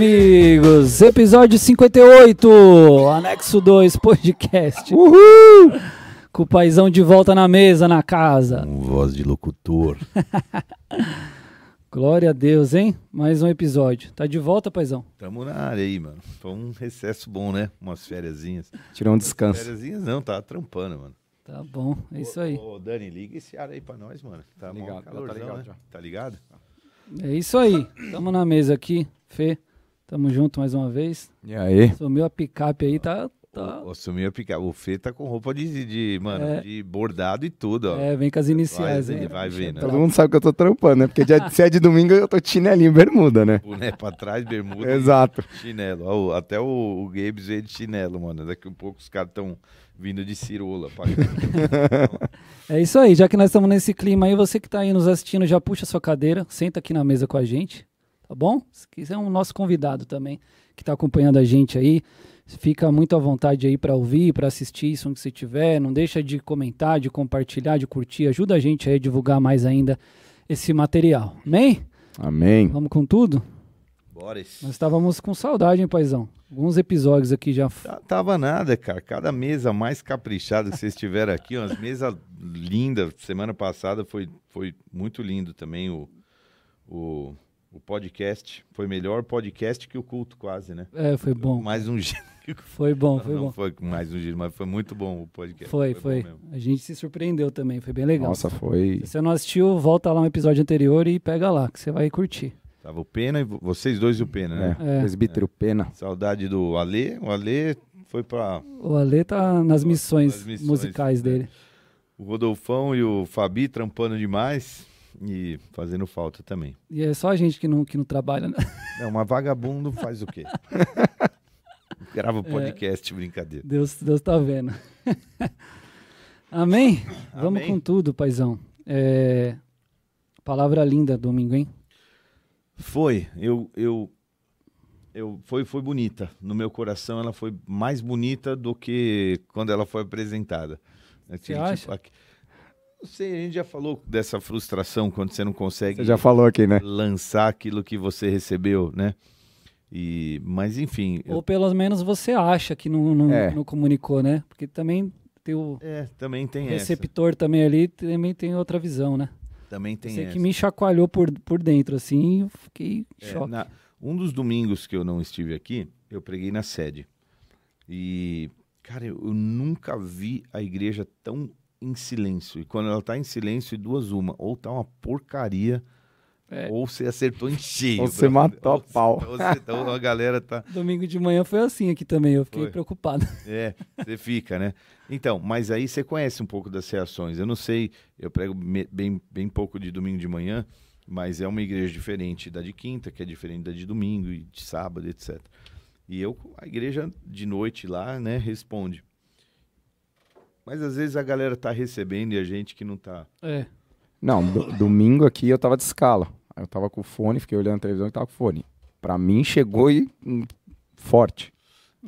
Amigos, episódio 58, anexo 2 podcast. Uhul! Com o paizão de volta na mesa, na casa. Com voz de locutor. Glória a Deus, hein? Mais um episódio. Tá de volta, paizão? Tamo na área aí, mano. Foi um recesso bom, né? Umas fériasinhas. Tirou um descanso. Fériasinhas não, tá trampando, mano. Tá bom, é isso aí. Ô, ô, Dani, liga esse ar aí pra nós, mano. Tá Ligado, mó tá calorzão, ligado né? Tá ligado? É isso aí. Tamo na mesa aqui, Fê. Tamo junto mais uma vez. E aí? Sumiu a picape aí, tá. tá... O, sumiu a picar. O Fê tá com roupa de, de mano, É. de bordado e tudo, ó. É, vem com as iniciais Vai aí. ver, vai vendo. pra Todo mundo sabe que eu tô trampando, né? Porque dia, se é de domingo eu tô de chinelinho e bermuda, né? Boné pra trás, bermuda Exato. chinelo. Ó, o- até o, o Gabes veio de chinelo, mano. Daqui a pouco os caras tão vindo de cirola. É isso aí, já que nós estamos nesse clima aí, você que tá aí nos assistindo, já puxa sua cadeira, senta aqui na mesa com a gente, tá bom? Se quiser um nosso convidado também, que tá acompanhando a gente aí, fica muito à vontade aí para ouvir, para assistir isso que você tiver, não deixa de comentar, de compartilhar, de curtir, ajuda a gente aí a divulgar mais ainda esse material, amém? Amém. Vamos com tudo? Bora. Nós estávamos com saudade, hein, paizão? Alguns episódios aqui já... Tá- Tava nada, cara. Cada mesa mais caprichada que vocês tiveram aqui, umas mesas lindas. Semana passada foi, foi muito lindo também o, o, o podcast. Foi melhor podcast que o culto, quase, né? É, foi bom, Mais um giro. foi bom, foi não bom. foi mais um giro, mas foi muito bom o podcast. Foi, foi. mesmo. A gente se surpreendeu também, foi bem legal. Nossa, foi. Se você não assistiu, volta lá no episódio anterior e pega lá, que você vai curtir. Tava o Pena e vo- vocês dois e o Pena, né? É, É. presbítero Pena. Saudade do Ale. O Ale foi pra. O Ale tá nas missões, Nas missões, musicais né? dele. O Rodolfão e o Fabi trampando demais e fazendo falta também. E é só a gente que não, que não trabalha, né? Não, uma vagabundo faz o quê? Grava É. podcast, brincadeira. Deus, Deus tá vendo. Amém? Vamos Amém. com tudo, paizão. É... Palavra linda, domingo, hein? Foi, eu, eu, eu, foi, foi bonita. No meu coração, ela foi mais bonita do que quando ela foi apresentada. Assim, acha? aqui- não sei, a gente já falou dessa frustração quando você não consegue Você já falou aqui, né? lançar aquilo que você recebeu, né? E, mas enfim, eu- Ou pelo menos você acha que não, não, É. não comunicou, né? Porque também tem o é, também tem essa. receptor também ali, também tem outra visão, né? Também tem Sei essa. que me chacoalhou por, por dentro, assim, e eu fiquei em É, choque. na- um dos domingos que eu não estive aqui, eu preguei na sede. E, cara, eu, eu nunca vi a igreja tão em silêncio. E quando ela tá em silêncio, duas uma. Ou tá uma porcaria, É. ou você acertou em cheio. Ou você brother. matou a Ou pau. ou você- ou a galera tá... Domingo de manhã foi assim aqui também, eu fiquei Foi. preocupado. É, você fica, né? Então, mas aí você conhece um pouco das reações. Eu não sei, eu prego bem, bem pouco de domingo de manhã, mas é uma igreja diferente da de quinta, que é diferente da de domingo e de sábado, etc. E eu, a igreja de noite lá, né, responde. Mas às vezes a galera tá recebendo e a gente que não tá. É, Não, do- domingo aqui eu tava de escala. Eu tava com o fone, fiquei olhando a televisão e tava com o fone. Pra mim chegou e hum, forte.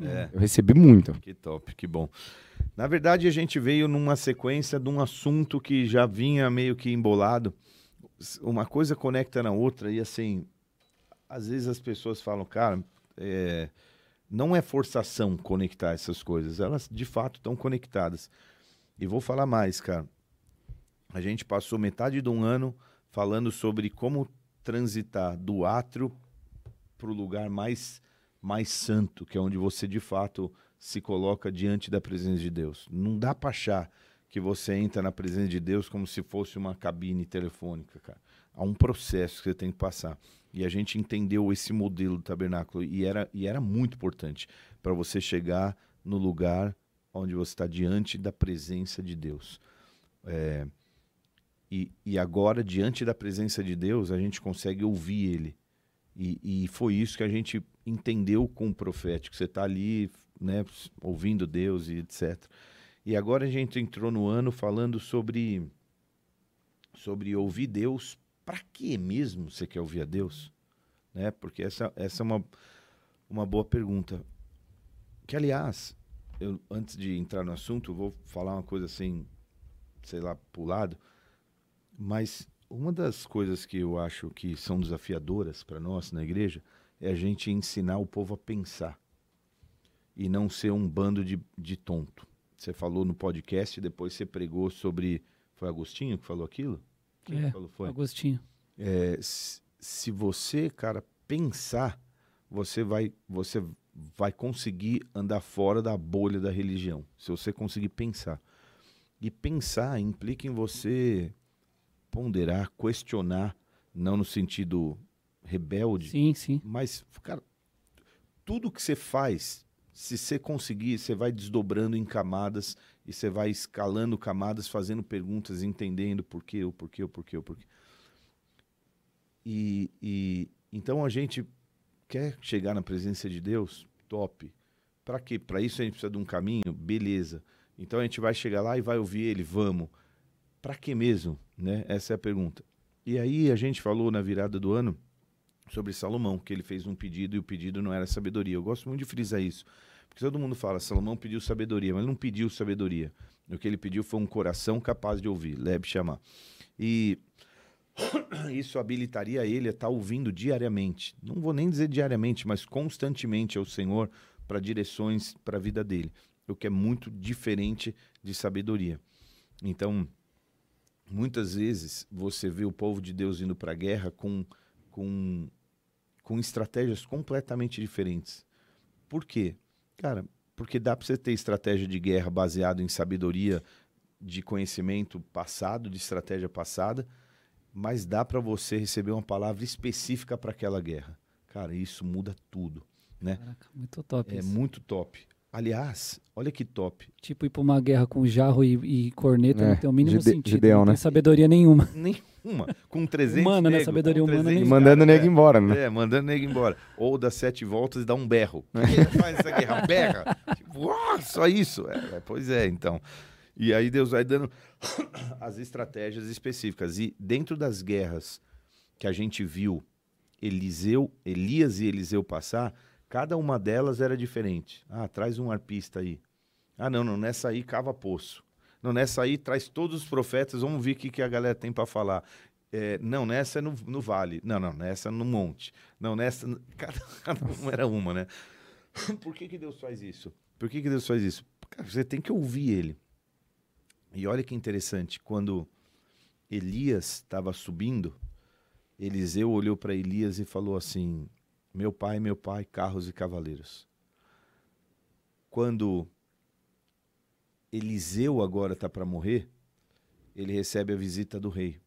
É. Eu recebi muito. Que top, que bom. Na verdade, a gente veio numa sequência de um assunto que já vinha meio que embolado. Uma coisa conecta na outra e assim, às vezes as pessoas falam, cara, é, não é forçação conectar essas coisas, elas de fato estão conectadas. E vou falar mais, cara. A gente passou metade de um ano falando sobre como transitar do átrio para o lugar mais mais santo, que é onde você de fato se coloca diante da presença de Deus. Não dá para achar que você entra na presença de Deus como se fosse uma cabine telefônica, cara. Há um processo que você tem que passar. E a gente entendeu esse modelo do tabernáculo e era, e era muito importante para você chegar no lugar onde você está diante da presença de Deus. É, e, e agora, diante da presença de Deus, a gente consegue ouvir Ele. E, e foi isso que a gente entendeu com o profético. Você está ali, né, ouvindo Deus e etc. E agora a gente entrou no ano falando sobre sobre ouvir Deus. Para que mesmo você quer ouvir a Deus? Né? Porque essa, essa é uma, uma boa pergunta. Que, aliás, eu, antes de entrar no assunto, vou falar uma coisa assim, sei lá, pulado. Mas uma das coisas que eu acho que são desafiadoras para nós na igreja é a gente ensinar o povo a pensar e não ser um bando de, de tonto. Você falou no podcast, depois você pregou sobre. Foi Agostinho que falou aquilo? Quem É, falou? Foi. Agostinho. É, se, você, cara, pensar, você vai, você vai conseguir andar fora da bolha da religião. Se você conseguir pensar. E pensar implica em você ponderar, questionar, não no sentido rebelde, Sim, sim. mas, cara, tudo que você faz, se você conseguir, você vai desdobrando em camadas e você vai escalando camadas, fazendo perguntas, entendendo por quê, o porquê, o porquê, o porquê. E, e então a gente quer chegar na presença de Deus, top. Para quê? Para isso a gente precisa de um caminho, beleza. Então a gente vai chegar lá e vai ouvir ele, vamos. Para que mesmo, né? Essa é a pergunta. E aí a gente falou na virada do ano sobre Salomão, que ele fez um pedido e o pedido não era sabedoria. Eu gosto muito de frisar isso, porque todo mundo fala, Salomão pediu sabedoria, mas ele não pediu sabedoria. O que ele pediu foi um coração capaz de ouvir, leve chamar. E isso habilitaria ele a estar ouvindo diariamente. Não vou nem dizer diariamente, mas constantemente ao Senhor para direções para a vida dele, o que é muito diferente de sabedoria. Então, muitas vezes você vê o povo de Deus indo para a guerra com, com, com estratégias completamente diferentes. Por quê? Cara, porque dá para você ter estratégia de guerra baseada em sabedoria de conhecimento passado, de estratégia passada, mas dá para você receber uma palavra específica para aquela guerra. Cara, isso muda tudo, né? Caraca, muito top. É isso. muito top. Aliás, olha que top. Tipo, ir pra uma guerra com jarro e, e corneta É, não tem o mínimo Gide- sentido. Gideão, não tem né? sabedoria nenhuma. Nenhuma. Com 300 Humana, né? nego, Sabedoria com humana 300 E nem- mandando o caras, nego embora, né? É, mandando nego embora. Ou dá sete voltas e dá um berro. O que ele faz essa guerra? Berra. Tipo, "Uau, só isso. É, é, pois é, então. E aí Deus vai dando as estratégias específicas. E dentro das guerras que a gente viu Eliseu, Elias e Eliseu passar, cada uma delas era diferente. Ah, traz um arpista aí. Ah, não, não, nessa aí cava poço. Não, nessa aí traz todos os profetas, vamos ver o que, que a galera tem para falar. É, não, nessa é no, no vale. Não, não, nessa é no monte. Não, nessa. Cada, cada uma era uma, né? Por que, que Deus faz isso? Por que, que Deus faz isso? Cara, você tem que ouvir ele. E olha que interessante, quando Elias estava subindo, Eliseu olhou para Elias e falou assim: Meu pai, meu pai, carros e cavaleiros. Quando Eliseu agora está para morrer, ele recebe a visita do rei.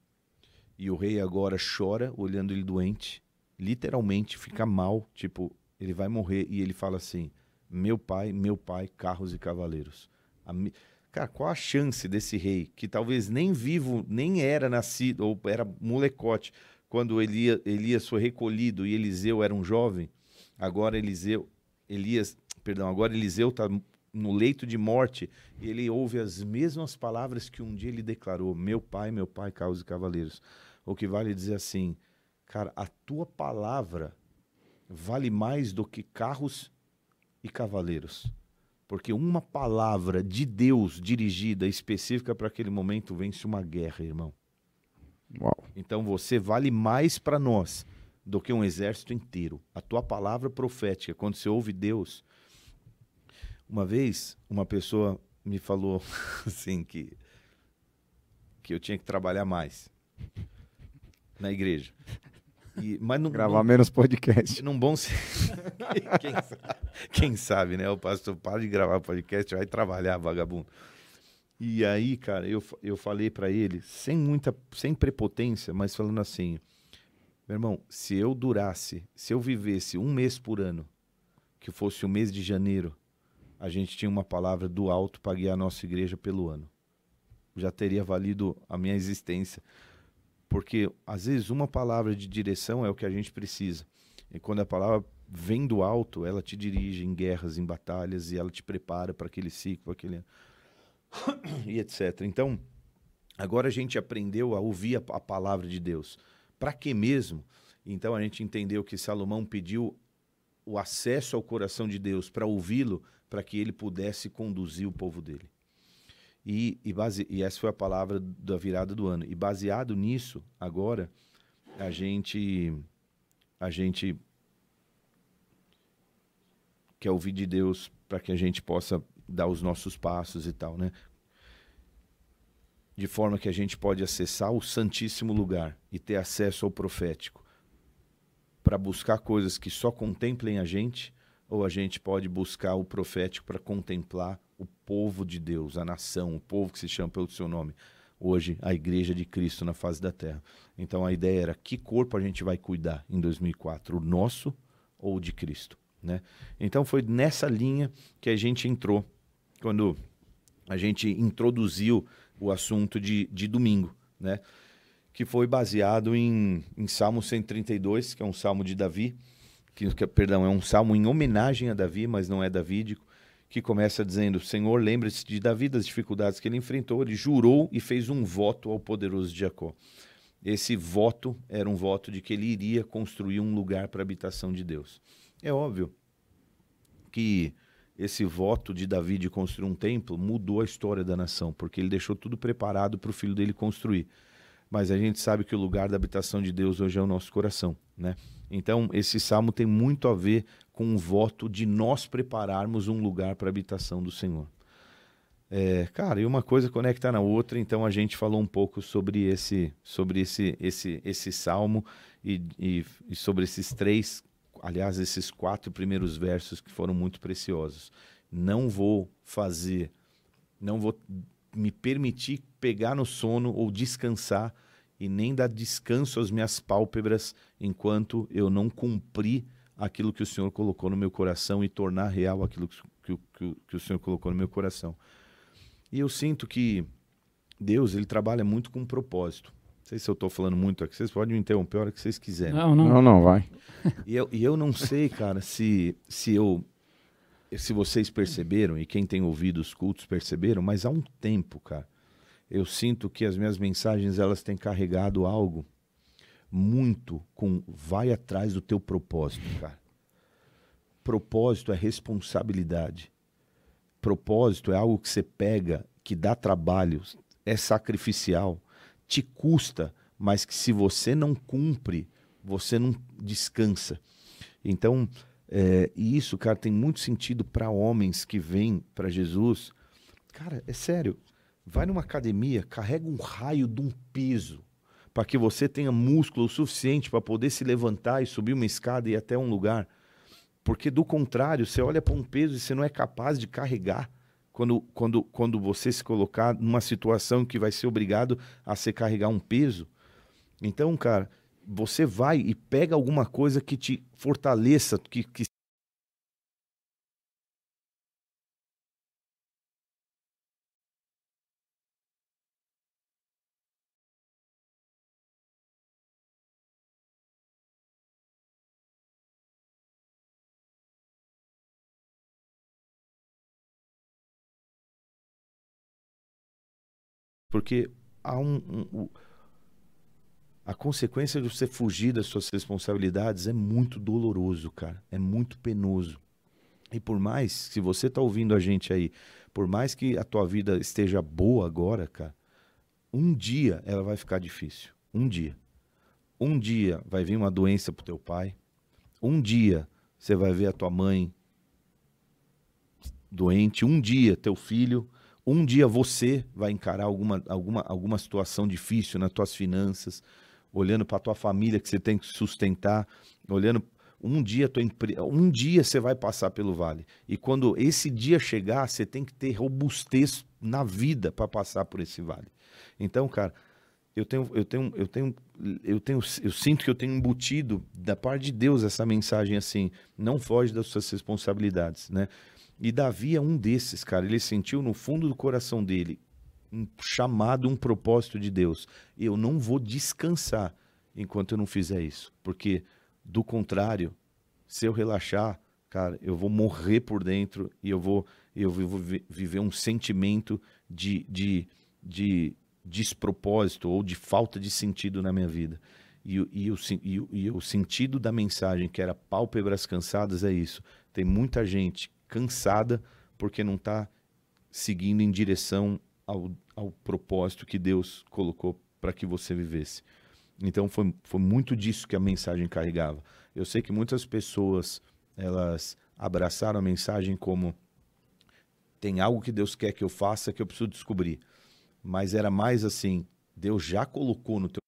E o rei agora chora, olhando ele doente, literalmente fica mal, tipo, ele vai morrer. E ele fala assim: Meu pai, meu pai, carros e cavaleiros. Mi- Cara, qual a chance desse rei, que talvez nem vivo, nem era nascido, ou era molecote, quando Elia- Elias foi recolhido e Eliseu era um jovem, agora Eliseu, Elias, perdão, agora Eliseu está no leito de morte e ele ouve as mesmas palavras que um dia ele declarou: Meu pai, meu pai, carros e cavaleiros. O que vale dizer assim, cara, a tua palavra vale mais do que carros e cavaleiros. Porque uma palavra de Deus dirigida específica para aquele momento vence uma guerra, irmão. Uau. Então você vale mais para nós do que um exército inteiro. A tua palavra profética, quando você ouve Deus. Uma vez, uma pessoa me falou assim que que eu tinha que trabalhar mais na igreja. E, mas não, Gravar menos podcast. num bom quem, sabe, quem sabe, né? O pastor para de gravar podcast, vai trabalhar, vagabundo. E aí, cara, eu, eu falei para ele, sem muita, sem prepotência, mas falando assim, meu irmão, se eu durasse, se eu vivesse um mês por ano, que fosse o mês de janeiro, a gente tinha uma palavra do alto para guiar a nossa igreja pelo ano. Já teria valido a minha existência. Porque, às vezes, uma palavra de direção é o que a gente precisa. E quando a palavra vem do alto, ela te dirige em guerras, em batalhas, e ela te prepara para aquele ciclo, aquele... e etc. Então, agora a gente aprendeu a ouvir a, a palavra de Deus. Para que mesmo? Então, a gente entendeu que Salomão pediu o acesso ao coração de Deus para ouvi-lo, para que ele pudesse conduzir o povo dele. E, e, base, e essa foi a palavra da virada do ano. E baseado nisso, agora, a gente, a gente quer ouvir de Deus para que a gente possa dar os nossos passos e tal, né? De forma que a gente pode acessar o santíssimo lugar e ter acesso ao profético para buscar coisas que só contemplem a gente, ou a gente pode buscar o profético para contemplar o povo de Deus, a nação, o povo que se chama pelo seu nome. Hoje, a igreja de Cristo na face da terra. Então a ideia era que corpo a gente vai cuidar em 2004, o nosso ou o de Cristo, né? Então foi nessa linha que a gente entrou quando a gente introduziu o assunto de, de domingo, né? Que foi baseado em, em Salmo 132, que é um salmo de Davi, que, que, perdão, é um salmo em homenagem a Davi, mas não é davídico, que começa dizendo: Senhor, lembre-se de Davi das dificuldades que ele enfrentou, ele jurou e fez um voto ao poderoso Jacó. Esse voto era um voto de que ele iria construir um lugar para a habitação de Deus. É óbvio que esse voto de Davi de construir um templo mudou a história da nação, porque ele deixou tudo preparado para o filho dele construir. Mas a gente sabe que o lugar da habitação de Deus hoje é o nosso coração, né? Então, esse salmo tem muito a ver com o voto de nós prepararmos um lugar para a habitação do Senhor. É, cara, e uma coisa conecta na outra, então a gente falou um pouco sobre esse, sobre esse, esse, esse salmo e, e, e sobre esses três aliás, esses quatro primeiros versos que foram muito preciosos. Não vou fazer, não vou me permitir pegar no sono ou descansar e nem dar descanso às minhas pálpebras enquanto eu não cumprir aquilo que o Senhor colocou no meu coração e tornar real aquilo que, que, que o Senhor colocou no meu coração. E eu sinto que Deus ele trabalha muito com propósito. Não sei se eu estou falando muito aqui, vocês podem me interromper a hora que vocês quiserem. Não, não, não, não vai. E eu, e eu não sei, cara, se, se eu. Se vocês perceberam, e quem tem ouvido os cultos perceberam, mas há um tempo, cara, eu sinto que as minhas mensagens elas têm carregado algo muito com vai atrás do teu propósito, cara. Propósito é responsabilidade. Propósito é algo que você pega, que dá trabalho, é sacrificial te custa, mas que se você não cumpre, você não descansa. Então, é, e isso, cara, tem muito sentido para homens que vêm para Jesus. Cara, é sério. Vai numa academia, carrega um raio de um peso para que você tenha músculo o suficiente para poder se levantar e subir uma escada e ir até um lugar. Porque do contrário, você olha para um peso e você não é capaz de carregar quando, quando, quando você se colocar numa situação que vai ser obrigado a se carregar um peso. Então, cara, você vai e pega alguma coisa que te fortaleça, que, que Porque há um, um, a consequência de você fugir das suas responsabilidades é muito doloroso, cara. É muito penoso. E por mais, se você está ouvindo a gente aí, por mais que a tua vida esteja boa agora, cara, um dia ela vai ficar difícil. Um dia. Um dia vai vir uma doença pro teu pai. Um dia você vai ver a tua mãe doente. Um dia teu filho um dia você vai encarar alguma, alguma, alguma situação difícil nas tuas finanças, olhando para a tua família que você tem que sustentar, olhando um dia tua um dia você vai passar pelo vale. E quando esse dia chegar, você tem que ter robustez na vida para passar por esse vale. Então, cara, eu tenho eu tenho eu tenho eu tenho eu sinto que eu tenho embutido da parte de Deus essa mensagem assim, não foge das suas responsabilidades, né? E Davi é um desses, cara. Ele sentiu no fundo do coração dele um chamado, um propósito de Deus. Eu não vou descansar enquanto eu não fizer isso, porque do contrário, se eu relaxar, cara, eu vou morrer por dentro e eu vou eu vou viver um sentimento de, de, de despropósito ou de falta de sentido na minha vida. E, e, o, e, e o sentido da mensagem, que era pálpebras cansadas, é isso. Tem muita gente cansada porque não está seguindo em direção ao, ao propósito que Deus colocou para que você vivesse. Então foi, foi muito disso que a mensagem carregava. Eu sei que muitas pessoas elas abraçaram a mensagem como tem algo que Deus quer que eu faça que eu preciso descobrir. Mas era mais assim, Deus já colocou no teu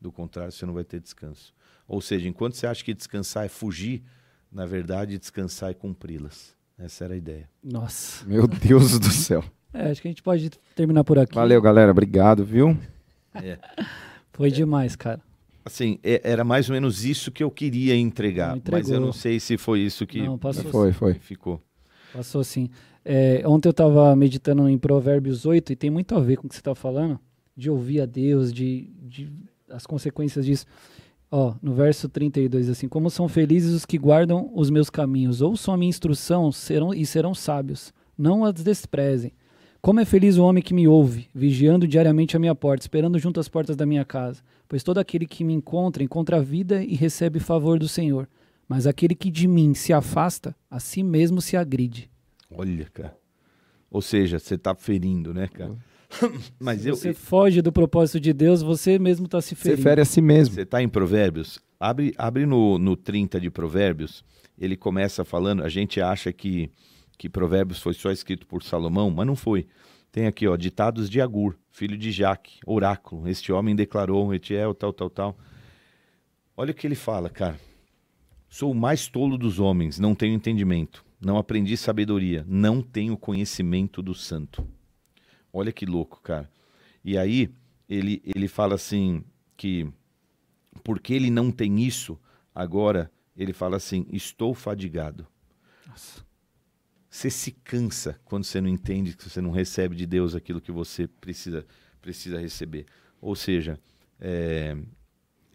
Do contrário, você não vai ter descanso. Ou seja, enquanto você acha que descansar é fugir, na verdade, descansar é cumpri-las. Essa era a ideia. Nossa. Meu Deus do céu. É, acho que a gente pode terminar por aqui. Valeu, galera. Obrigado, viu? É. Foi demais, cara. Assim, é- era mais ou menos isso que eu queria entregar, Não mas eu não sei se foi isso que Não, passou Foi, foi. ficou. Passou sim. É, ontem eu estava meditando em Provérbios 8 e tem muito a ver com o que você está falando, de ouvir a Deus, de, de as consequências disso. Ó, no verso 32, assim, como são felizes os que guardam os meus caminhos, ouçam a minha instrução serão, e serão sábios, não as desprezem. Como é feliz o homem que me ouve, vigiando diariamente a minha porta, esperando junto às portas da minha casa. Pois todo aquele que me encontra, encontra a vida e recebe favor do Senhor. Mas aquele que de mim se afasta, a si mesmo se agride. Olha, cara. Ou seja, você tá ferindo, né, cara? mas Se eu, você foge do propósito de Deus, você mesmo está se Você ferindo. fere a si mesmo. Você está em Provérbios? Abre, abre no, no 30 de Provérbios. Ele começa falando. A gente acha que, que Provérbios foi só escrito por Salomão, mas não foi. Tem aqui, ó, ditados de Agur, filho de Jaque, oráculo. Este homem declarou, Etiel, tal, tal, tal. Olha o que ele fala, cara. Sou o mais tolo dos homens, não tenho entendimento. Não aprendi sabedoria, não tenho conhecimento do santo. Olha que louco, cara. E aí, ele, ele fala assim que porque ele não tem isso, agora ele fala assim: estou fadigado. Nossa. Você se cansa quando você não entende, que você não recebe de Deus aquilo que você precisa, precisa receber. Ou seja, é,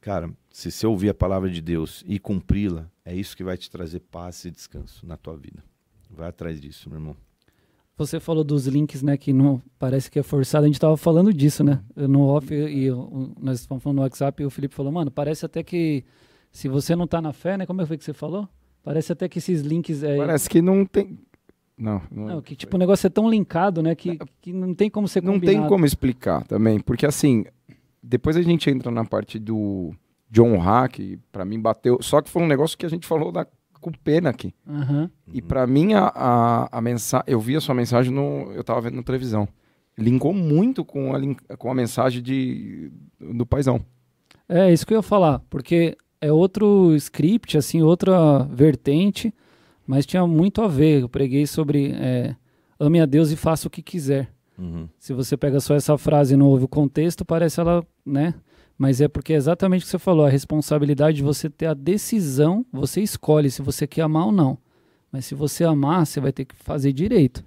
cara, se você ouvir a palavra de Deus e cumpri-la, é isso que vai te trazer paz e descanso na tua vida. Vai atrás disso, meu irmão. Você falou dos links, né, que não parece que é forçado. A gente estava falando disso, né? No off e eu- nós estávamos falando no WhatsApp e o Felipe falou, mano, parece até que se você não tá na fé, né? Como é que foi que você falou? Parece até que esses links é Parece que não tem. Não, não, não, que tipo o negócio é tão linkado, né, que, que não tem como ser não combinado. tem como explicar também. Porque assim, depois a gente entra na parte do John Hack, pra mim bateu. Só que foi um negócio que a gente falou da, com pena aqui. Aham. E pra mim, a, a, a mensagem. Eu vi a sua mensagem no. Eu tava vendo na televisão. Linkou muito com a, com a mensagem de, do paizão. É, isso que eu ia falar, porque é outro script, assim, outra vertente, mas tinha muito a ver. Eu preguei sobre é, ame a Deus e faça o que quiser. Uhum. Se você pega só essa frase e não ouve o contexto, parece ela, né? Mas é porque é exatamente o que você falou, a responsabilidade de você ter a decisão, você escolhe se você quer amar ou não. Mas se você amar, você vai ter que fazer direito.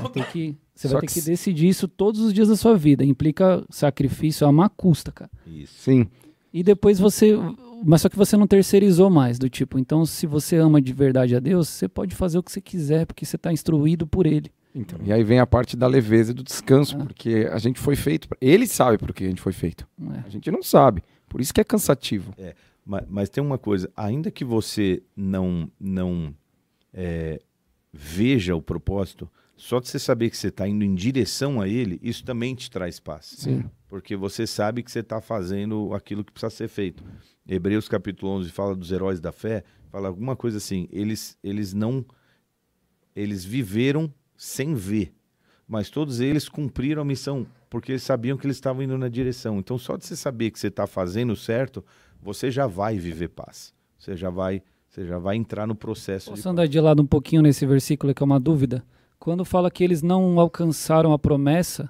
Vai ter que, você Só vai ter que que decidir isso todos os dias da sua vida. Implica sacrifício, amar custa, cara. Isso. Sim. E depois você. Mas só que você não terceirizou mais, do tipo, então se você ama de verdade a Deus, você pode fazer o que você quiser, porque você está instruído por Ele. Então, e aí vem a parte da leveza e do descanso, Ah. porque a gente foi feito. Ele sabe por que a gente foi feito. É. A gente não sabe. Por isso que é cansativo. Mas, mas tem uma coisa, ainda que você não não é, veja o propósito, só de você saber que você está indo em direção a ele, isso também te traz paz. Sim. Porque você sabe que você está fazendo aquilo que precisa ser feito. Hebreus capítulo 11 fala dos heróis da fé, fala alguma coisa assim, eles, eles não, eles viveram sem ver, mas todos eles cumpriram a missão, porque eles sabiam que eles estavam indo na direção. Então só de você saber que você está fazendo certo, você já vai viver paz. Você já vai, você já vai entrar no processo de Posso andar de lado um pouquinho nesse versículo que é uma dúvida? Quando fala que eles não alcançaram a promessa,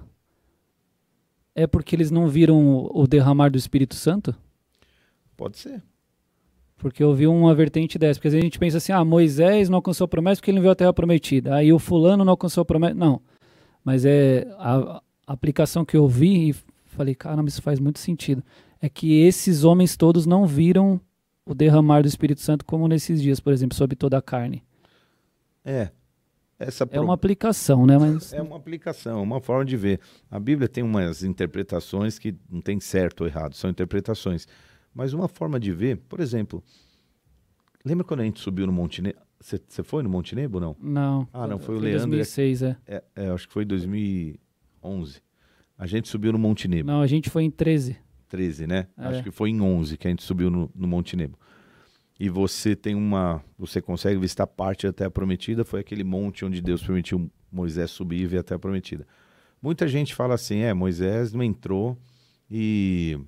é porque eles não viram o derramar do Espírito Santo? Pode ser. Porque eu vi uma vertente dessa. Porque às vezes a gente pensa assim, ah, Moisés não alcançou a promessa porque ele não viu a terra prometida. Aí o fulano não alcançou a promessa. Não. Mas é a, a aplicação que eu vi e falei, caramba, isso faz muito sentido. É que esses homens todos não viram o derramar do Espírito Santo como nesses dias, por exemplo, sobre toda a carne. É. Essa É pro- uma aplicação, né? Mas É uma aplicação, uma forma de ver. A Bíblia tem umas interpretações que não tem certo ou errado, são interpretações. Mas uma forma de ver, por exemplo, lembra quando a gente subiu no Monte Nebo? Você foi no Monte Nebo ou não? não. Ah, não, foi o em Leandro. 2006, é. É, é, acho que foi em 2011. A gente subiu no Monte Nebo. Não, a gente foi em 13. 13, né? É. Acho que foi em 11 que a gente subiu no, no Monte Nebo. E você tem uma. Você consegue visitar parte da Terra Prometida. Foi aquele monte onde Deus permitiu Moisés subir e ver a Terra Prometida. Muita gente fala assim: é, Moisés não entrou e.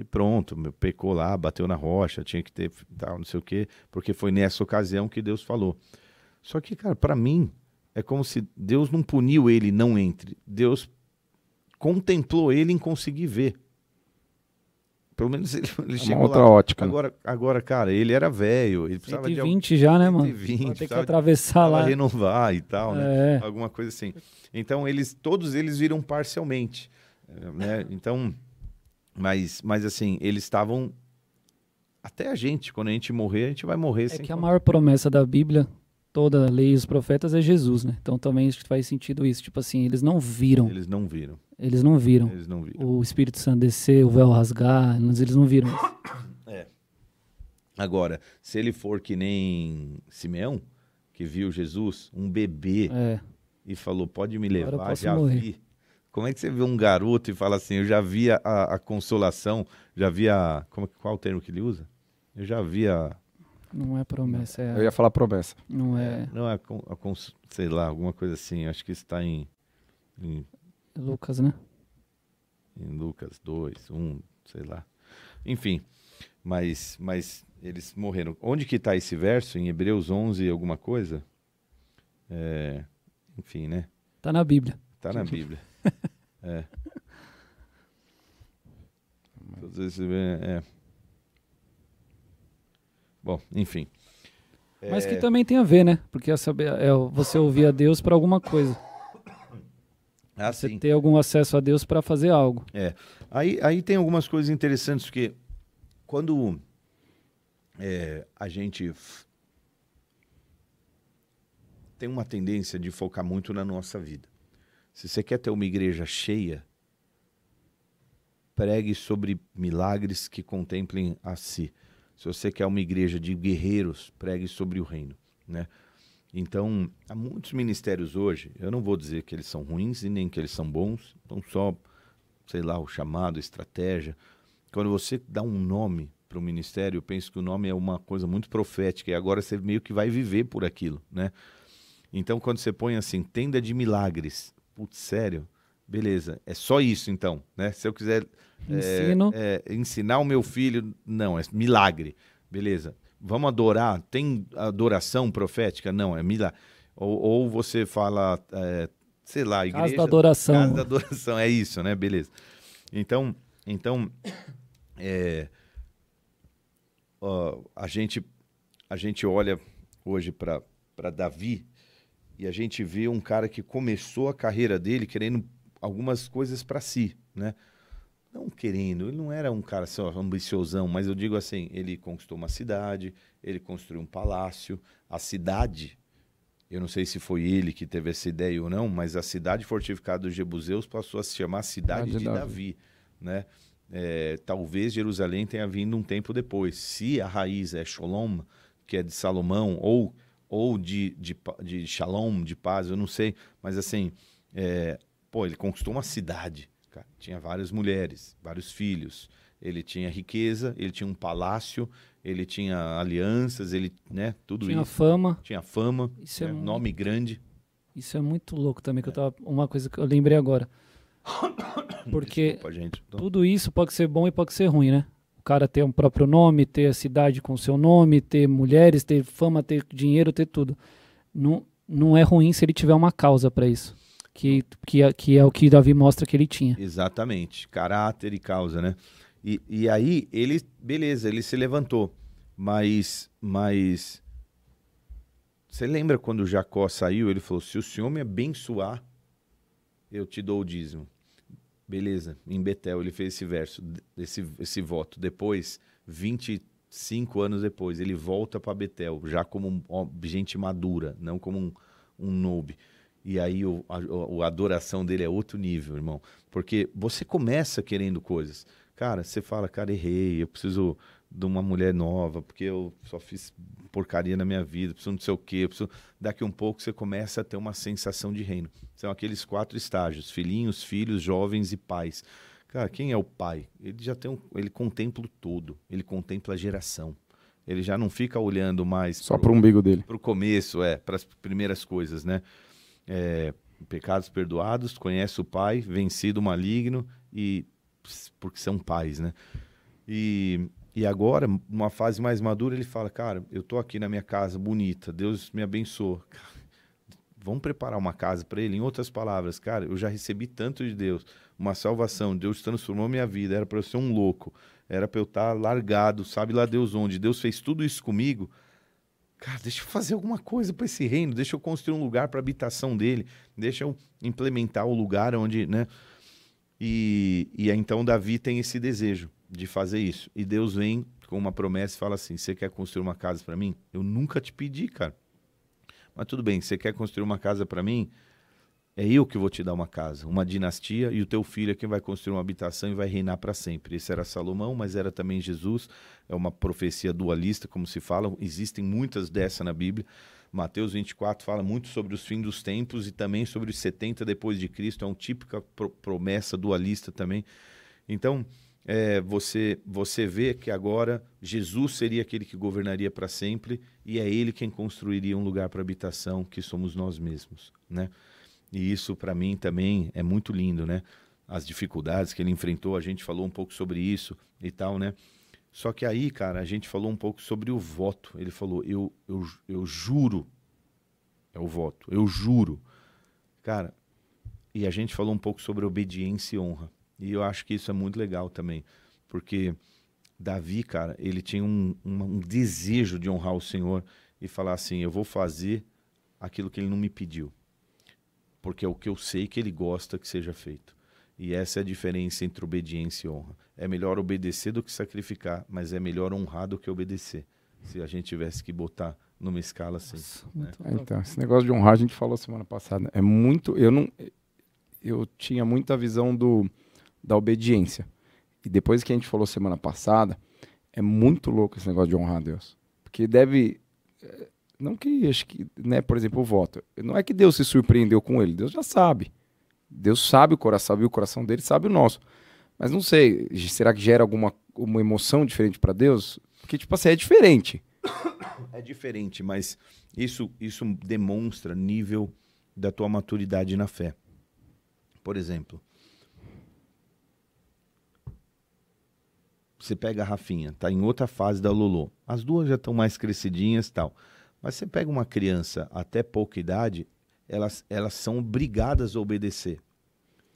E pronto, meu, pecou lá, bateu na rocha, tinha que ter tal, não sei o quê, porque foi nessa ocasião que Deus falou. Só que, cara, para mim, é como se Deus não puniu ele não entre. Deus contemplou ele em conseguir ver. Pelo menos ele, ele É chegou outra lá. ótica. né? Agora, agora, cara, ele era velho, ele precisava de alguém 120 já, né, mano? 120, Vai ter que precisava de- atravessar lá. renovar e tal, né? É. Alguma coisa assim. Então, eles, todos eles viram parcialmente, né? Então, mas, mas assim, eles estavam até a gente, quando a gente morrer, a gente vai morrer É que a maior promessa da Bíblia, toda a lei e os profetas, é Jesus, né? Então também acho que faz sentido isso. Tipo assim, eles não viram. Eles não viram. Eles não viram Eles não viram. o Espírito Santo descer, o véu rasgar. mas Eles não viram isso. Agora, se ele for que nem Simeão, que viu Jesus, um bebê, É. e falou: pode me levar, já morrer. vi. Como é que você vê um garoto e fala assim, eu já vi a, a consolação, já vi a. Como, qual o termo que ele usa? Eu já vi a. Não é promessa, Eu é. ia falar promessa. Não é. Não, é a, a cons- sei lá, alguma coisa assim. Acho que está em, em, Lucas, né? em Lucas 2, 1, sei lá. Enfim, mas, mas eles morreram. Onde que está esse verso? Em Hebreus 11, alguma coisa? É, enfim, né? Tá na Bíblia. Tá na Bíblia. É. Todos esses, é, é. Bom, enfim. Mas É, que também tem a ver, né? Porque é saber, é você ouvir a Deus para alguma coisa. ah, Você sim. ter algum acesso a Deus para fazer algo. Aí, aí tem algumas coisas interessantes, porque quando é, a gente f- tem uma tendência de focar muito na nossa vida. Se você quer ter uma igreja cheia, pregue sobre milagres que contemplem a si. Se você quer uma igreja de guerreiros, pregue sobre o reino, né? Então, há muitos ministérios hoje, eu não vou dizer que eles são ruins e nem que eles são bons, então só sei lá, o chamado, estratégia. Quando você dá um nome para o ministério, eu penso que o nome é uma coisa muito profética e agora você meio que vai viver por aquilo, né? Então, quando você põe assim, tenda de milagres, putz, sério, beleza, é só isso então, né? Se eu quiser é, é, ensinar o meu filho, não, é milagre, beleza. Vamos adorar, tem adoração profética? Não, é milagre. Ou, ou você fala, é, sei lá, igreja... Casa da adoração. Casa da adoração, é isso, né? Beleza. Então, então é, ó, a, gente, a gente olha hoje para Davi e a gente vê um cara que começou a carreira dele querendo algumas coisas para si, né? Não querendo, ele não era um cara só ambiciosão, mas eu digo assim, ele conquistou uma cidade, ele construiu um palácio, a cidade eu não sei se foi ele que teve essa ideia ou não, mas a cidade fortificada dos Jebuseus passou a se chamar Cidade de de Davi, né? É, talvez Jerusalém tenha vindo um tempo depois. Se a raiz é Shalom, que é de Salomão, ou, ou de, de, de Shalom, de paz, eu não sei, mas assim, é, pô, ele conquistou uma cidade, cara. Tinha várias mulheres, vários filhos, ele tinha riqueza, ele tinha um palácio, ele tinha alianças, ele, né, tudo Tinha isso fama. tinha fama, Isso é muito- nome grande. Isso é muito louco também, que eu tava. Uma coisa que eu lembrei agora. Porque Desculpa, gente. Então, tudo isso pode ser bom e pode ser ruim, né? O cara ter um próprio nome, ter a cidade com seu nome, ter mulheres, ter fama, ter dinheiro, ter tudo. Não, não é ruim se ele tiver uma causa para isso. Que, que, é, que é o que Davi mostra que ele tinha. Exatamente, caráter e causa, né? E, e aí ele, beleza, ele se levantou, mas, mas você lembra quando Jacó saiu? Ele falou: se o senhor me abençoar, eu te dou o dízimo. Beleza, em Betel ele fez esse verso, esse, esse voto. Depois, 25 anos depois, ele volta para Betel, já como gente madura, não como um, um noob. E aí o, a, a adoração dele é outro nível, irmão. Porque você começa querendo coisas. Cara, você fala, cara, errei, eu preciso de uma mulher nova, porque eu só fiz porcaria na minha vida, preciso não sei o quê, preciso... Daqui um pouco você começa a ter uma sensação de reino. São aqueles quatro estágios, filhinhos, filhos, jovens e pais. Cara, quem é o pai? Ele já tem um, ele contempla o todo, ele contempla a geração. Ele já não fica olhando mais Só pro umbigo dele. para o começo, é, para as primeiras coisas, né? É, pecados perdoados, conhece o pai, vencido o maligno e porque são pais, né? E, e agora, numa fase mais madura, ele fala, cara, eu tô aqui na minha casa bonita, Deus me abençoa. Vamos preparar uma casa para ele. Em outras palavras, cara, eu já recebi tanto de Deus, uma salvação. Deus transformou minha vida. Era para eu ser um louco, era para eu estar largado, sabe lá Deus onde. Deus fez tudo isso comigo. Cara, deixa eu fazer alguma coisa para esse reino, deixa eu construir um lugar para habitação dele, deixa eu implementar o lugar onde, né? E, e então Davi tem esse desejo de fazer isso. E Deus vem com uma promessa e fala assim: Você quer construir uma casa para mim? Eu nunca te pedi, cara. Mas tudo bem, você quer construir uma casa para mim? É eu que vou te dar uma casa, uma dinastia, e o teu filho é quem vai construir uma habitação e vai reinar para sempre. Esse era Salomão, mas era também Jesus. É uma profecia dualista, como se fala. Existem muitas dessa na Bíblia. Mateus 24 fala muito sobre os fins dos tempos e também sobre os 70 depois de Cristo. É uma típica pro promessa dualista também. Então, é, você, você vê que agora Jesus seria aquele que governaria para sempre e é ele quem construiria um lugar para habitação, que somos nós mesmos, né? E isso para mim também é muito lindo, né? As dificuldades que ele enfrentou, a gente falou um pouco sobre isso e tal, né? Só que aí, cara, a gente falou um pouco sobre o voto. Ele falou: eu, eu, eu juro. É o voto. Eu juro. Cara, e a gente falou um pouco sobre obediência e honra. E eu acho que isso é muito legal também. Porque Davi, cara, ele tinha um, um, um desejo de honrar o Senhor e falar assim: eu vou fazer aquilo que ele não me pediu. Porque é o que eu sei que ele gosta que seja feito. E essa é a diferença entre obediência e honra. É melhor obedecer do que sacrificar, mas é melhor honrar do que obedecer. Se a gente tivesse que botar numa escala assim. Nossa, né? Então, esse negócio de honrar a gente falou semana passada. É muito. Eu não. Eu tinha muita visão do, da obediência. E depois que a gente falou semana passada, é muito louco esse negócio de honrar a Deus. Porque deve. Eh, não que, acho que, né, por exemplo, o voto. Não é que Deus se surpreendeu com ele, Deus já sabe. Deus sabe o coração, sabe o coração dele, sabe o nosso. Mas não sei, será que gera alguma uma emoção diferente para Deus? Porque, tipo assim, é diferente. É diferente, mas isso, isso demonstra nível da tua maturidade na fé. Por exemplo, você pega a Rafinha, tá em outra fase da Lolo. As duas já estão mais crescidinhas e tal. Mas você pega uma criança até pouca idade, elas, elas são obrigadas a obedecer.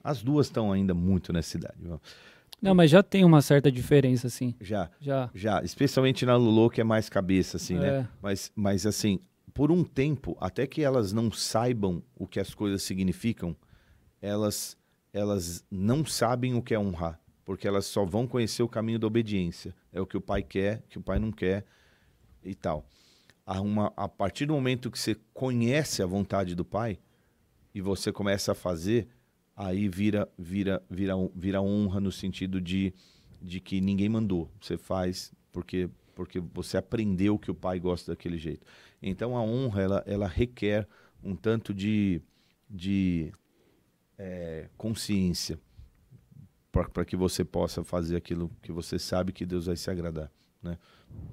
As duas estão ainda muito nessa idade. Não, mas já tem uma certa diferença, assim. Já. Já. Já. Especialmente na Lulu, que é mais cabeça, assim, né? é. né? Mas, mas, assim, por um tempo, até que elas não saibam o que as coisas significam, elas, elas não sabem o que é honrar. Porque elas só vão conhecer o caminho da obediência. É o que o pai quer, que o pai não quer e tal. Uma, a partir do momento que você conhece a vontade do pai e você começa a fazer, aí vira vira vira vira honra no sentido de, de que ninguém mandou. Você faz porque porque você aprendeu que o pai gosta daquele jeito. Então a honra ela, ela requer um tanto de, de é, consciência para que você possa fazer aquilo que você sabe que Deus vai se agradar, né?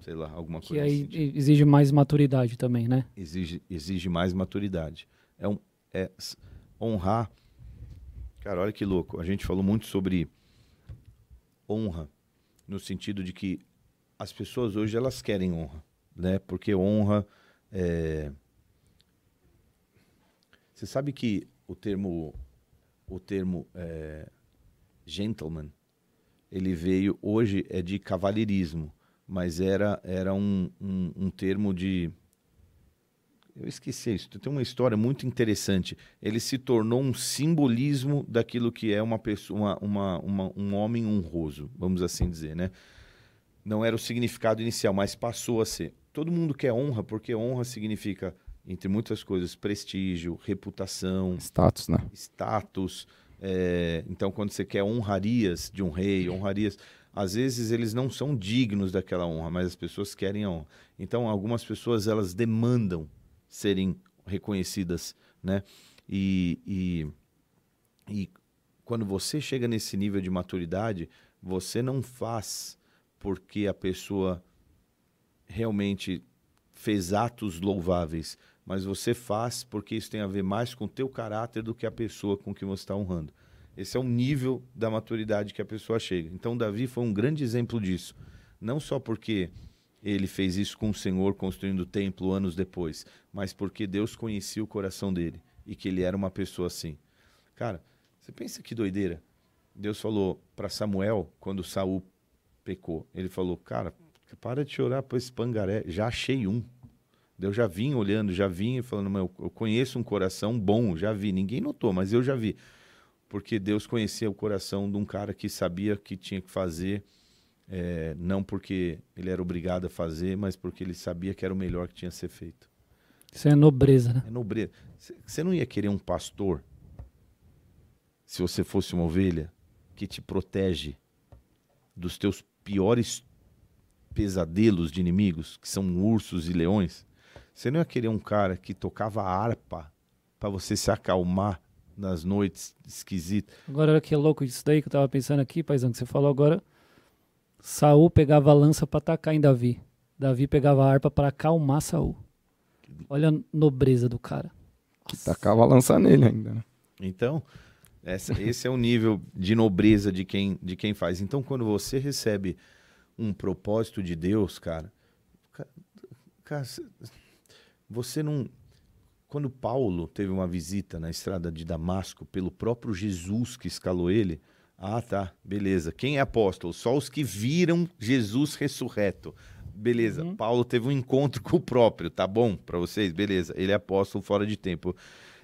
Sei lá, alguma que coisa. Que aí exige mais maturidade também, né? Exige, exige mais maturidade. É, um, é honrar Cara, olha que louco. A gente falou muito sobre honra, no sentido de que as pessoas hoje elas querem honra, né? Porque honra é... Você sabe que o termo o termo é... gentleman ele veio hoje é de cavalheirismo, mas era era um, um, um termo de eu esqueci isso. Tem uma história muito interessante. Ele se tornou um simbolismo daquilo que é uma pessoa, uma, uma, um homem honroso, vamos assim dizer, né? Não era o significado inicial, mas passou a ser. Todo mundo quer honra, porque honra significa, entre muitas coisas, prestígio, reputação, status, né? Status. É... então, quando você quer honrarias de um rei, honrarias às vezes eles não são dignos daquela honra, mas as pessoas querem a honra. Então, algumas pessoas elas demandam serem reconhecidas, né? E, e, e quando você chega nesse nível de maturidade, você não faz porque a pessoa realmente fez atos louváveis, mas você faz porque isso tem a ver mais com o teu caráter do que a pessoa com que você está honrando. Esse é o nível da maturidade que a pessoa chega. Então, Davi foi um grande exemplo disso. Não só porque ele fez isso com o Senhor construindo o templo anos depois, mas porque Deus conhecia o coração dele e que ele era uma pessoa assim. Cara, você pensa que doideira? Deus falou para Samuel quando Saul pecou. Ele falou: "Cara, para de chorar por esse pangaré, já achei um". Eu já vim olhando, já vim falando, eu conheço um coração bom, já vi. Ninguém notou, mas eu já vi. Porque Deus conhecia o coração de um cara que sabia que tinha que fazer, é, não porque ele era obrigado a fazer, mas porque ele sabia que era o melhor que tinha a ser feito. Isso é nobreza, né? É nobreza. Você não ia querer um pastor, se você fosse uma ovelha, que te protege dos teus piores pesadelos de inimigos, que são ursos e leões? Você não ia querer um cara que tocava harpa para você se acalmar nas noites esquisitas. Agora, olha que louco isso daí que eu tava pensando aqui, paizão, que você falou agora. Saul pegava a lança para atacar em Davi. Davi pegava a harpa para acalmar Saul. Olha a nobreza do cara. Que tacava a lança nele ainda, né? Então, essa, esse é o nível de nobreza de quem, de quem faz. Então, quando você recebe um propósito de Deus, cara, cara você não. Quando Paulo teve uma visita na estrada de Damasco pelo próprio Jesus que escalou ele, ah, tá, beleza. Quem é apóstolo? Só os que viram Jesus ressurreto. Beleza. Uhum. Paulo teve um encontro com o próprio, tá bom para vocês? Beleza. Ele é apóstolo fora de tempo.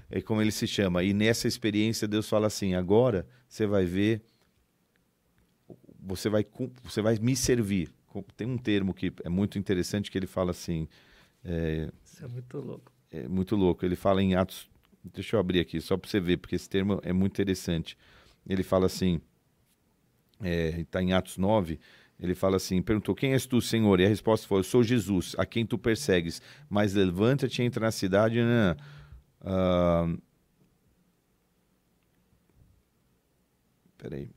É como ele se chama. E nessa experiência Deus fala assim: agora você vai ver, você vai, você vai me servir. Tem um termo que é muito interessante que ele fala assim: é, Isso é muito louco. É muito louco. Ele fala em Atos. Deixa eu abrir aqui, só para você ver, porque esse termo é muito interessante. Ele fala assim. Está é, em Atos 9. Ele fala assim: perguntou, quem és tu, Senhor? E a resposta foi: Eu sou Jesus, a quem tu persegues. Mas levanta-te e entra na cidade. Né? Uh... Peraí.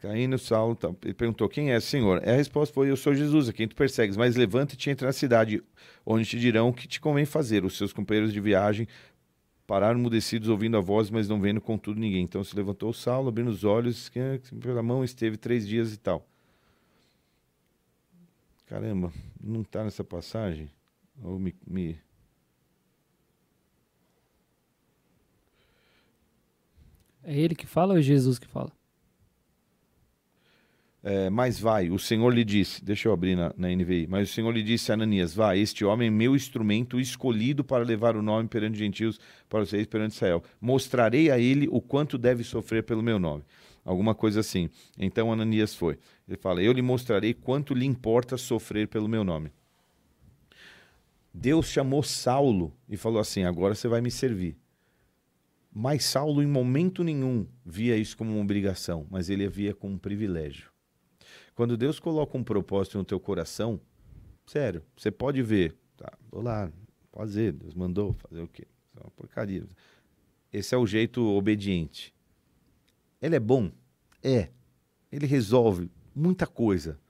Caindo, Saulo tá, ele perguntou: Quem é, Senhor? A resposta foi: Eu sou Jesus, a quem tu persegues. Mas levanta-te e entra na cidade, onde te dirão o que te convém fazer. Os seus companheiros de viagem pararam mudecidos, ouvindo a voz, mas não vendo contudo ninguém. Então se levantou Saulo, abrindo os olhos, pela mão esteve três dias e tal. Caramba, não está nessa passagem? Ou me, me... É ele que fala ou é Jesus que fala? É, mas vai, o Senhor lhe disse, deixa eu abrir na, na NVI, mas o Senhor lhe disse a Ananias, vai, este homem é meu instrumento escolhido para levar o nome perante gentios, para os reis perante Israel. Mostrarei a ele o quanto deve sofrer pelo meu nome. Alguma coisa assim. Então Ananias foi. Ele fala, eu lhe mostrarei quanto lhe importa sofrer pelo meu nome. Deus chamou Saulo e falou assim, agora você vai me servir. Mas Saulo em momento nenhum via isso como uma obrigação, mas ele via como um privilégio. Quando Deus coloca um propósito no teu coração, sério, você pode ver, tá, vou lá, fazer, Deus mandou fazer o quê? Isso é uma porcaria. Esse é o jeito obediente. Ele é bom? É. Ele resolve muita coisa.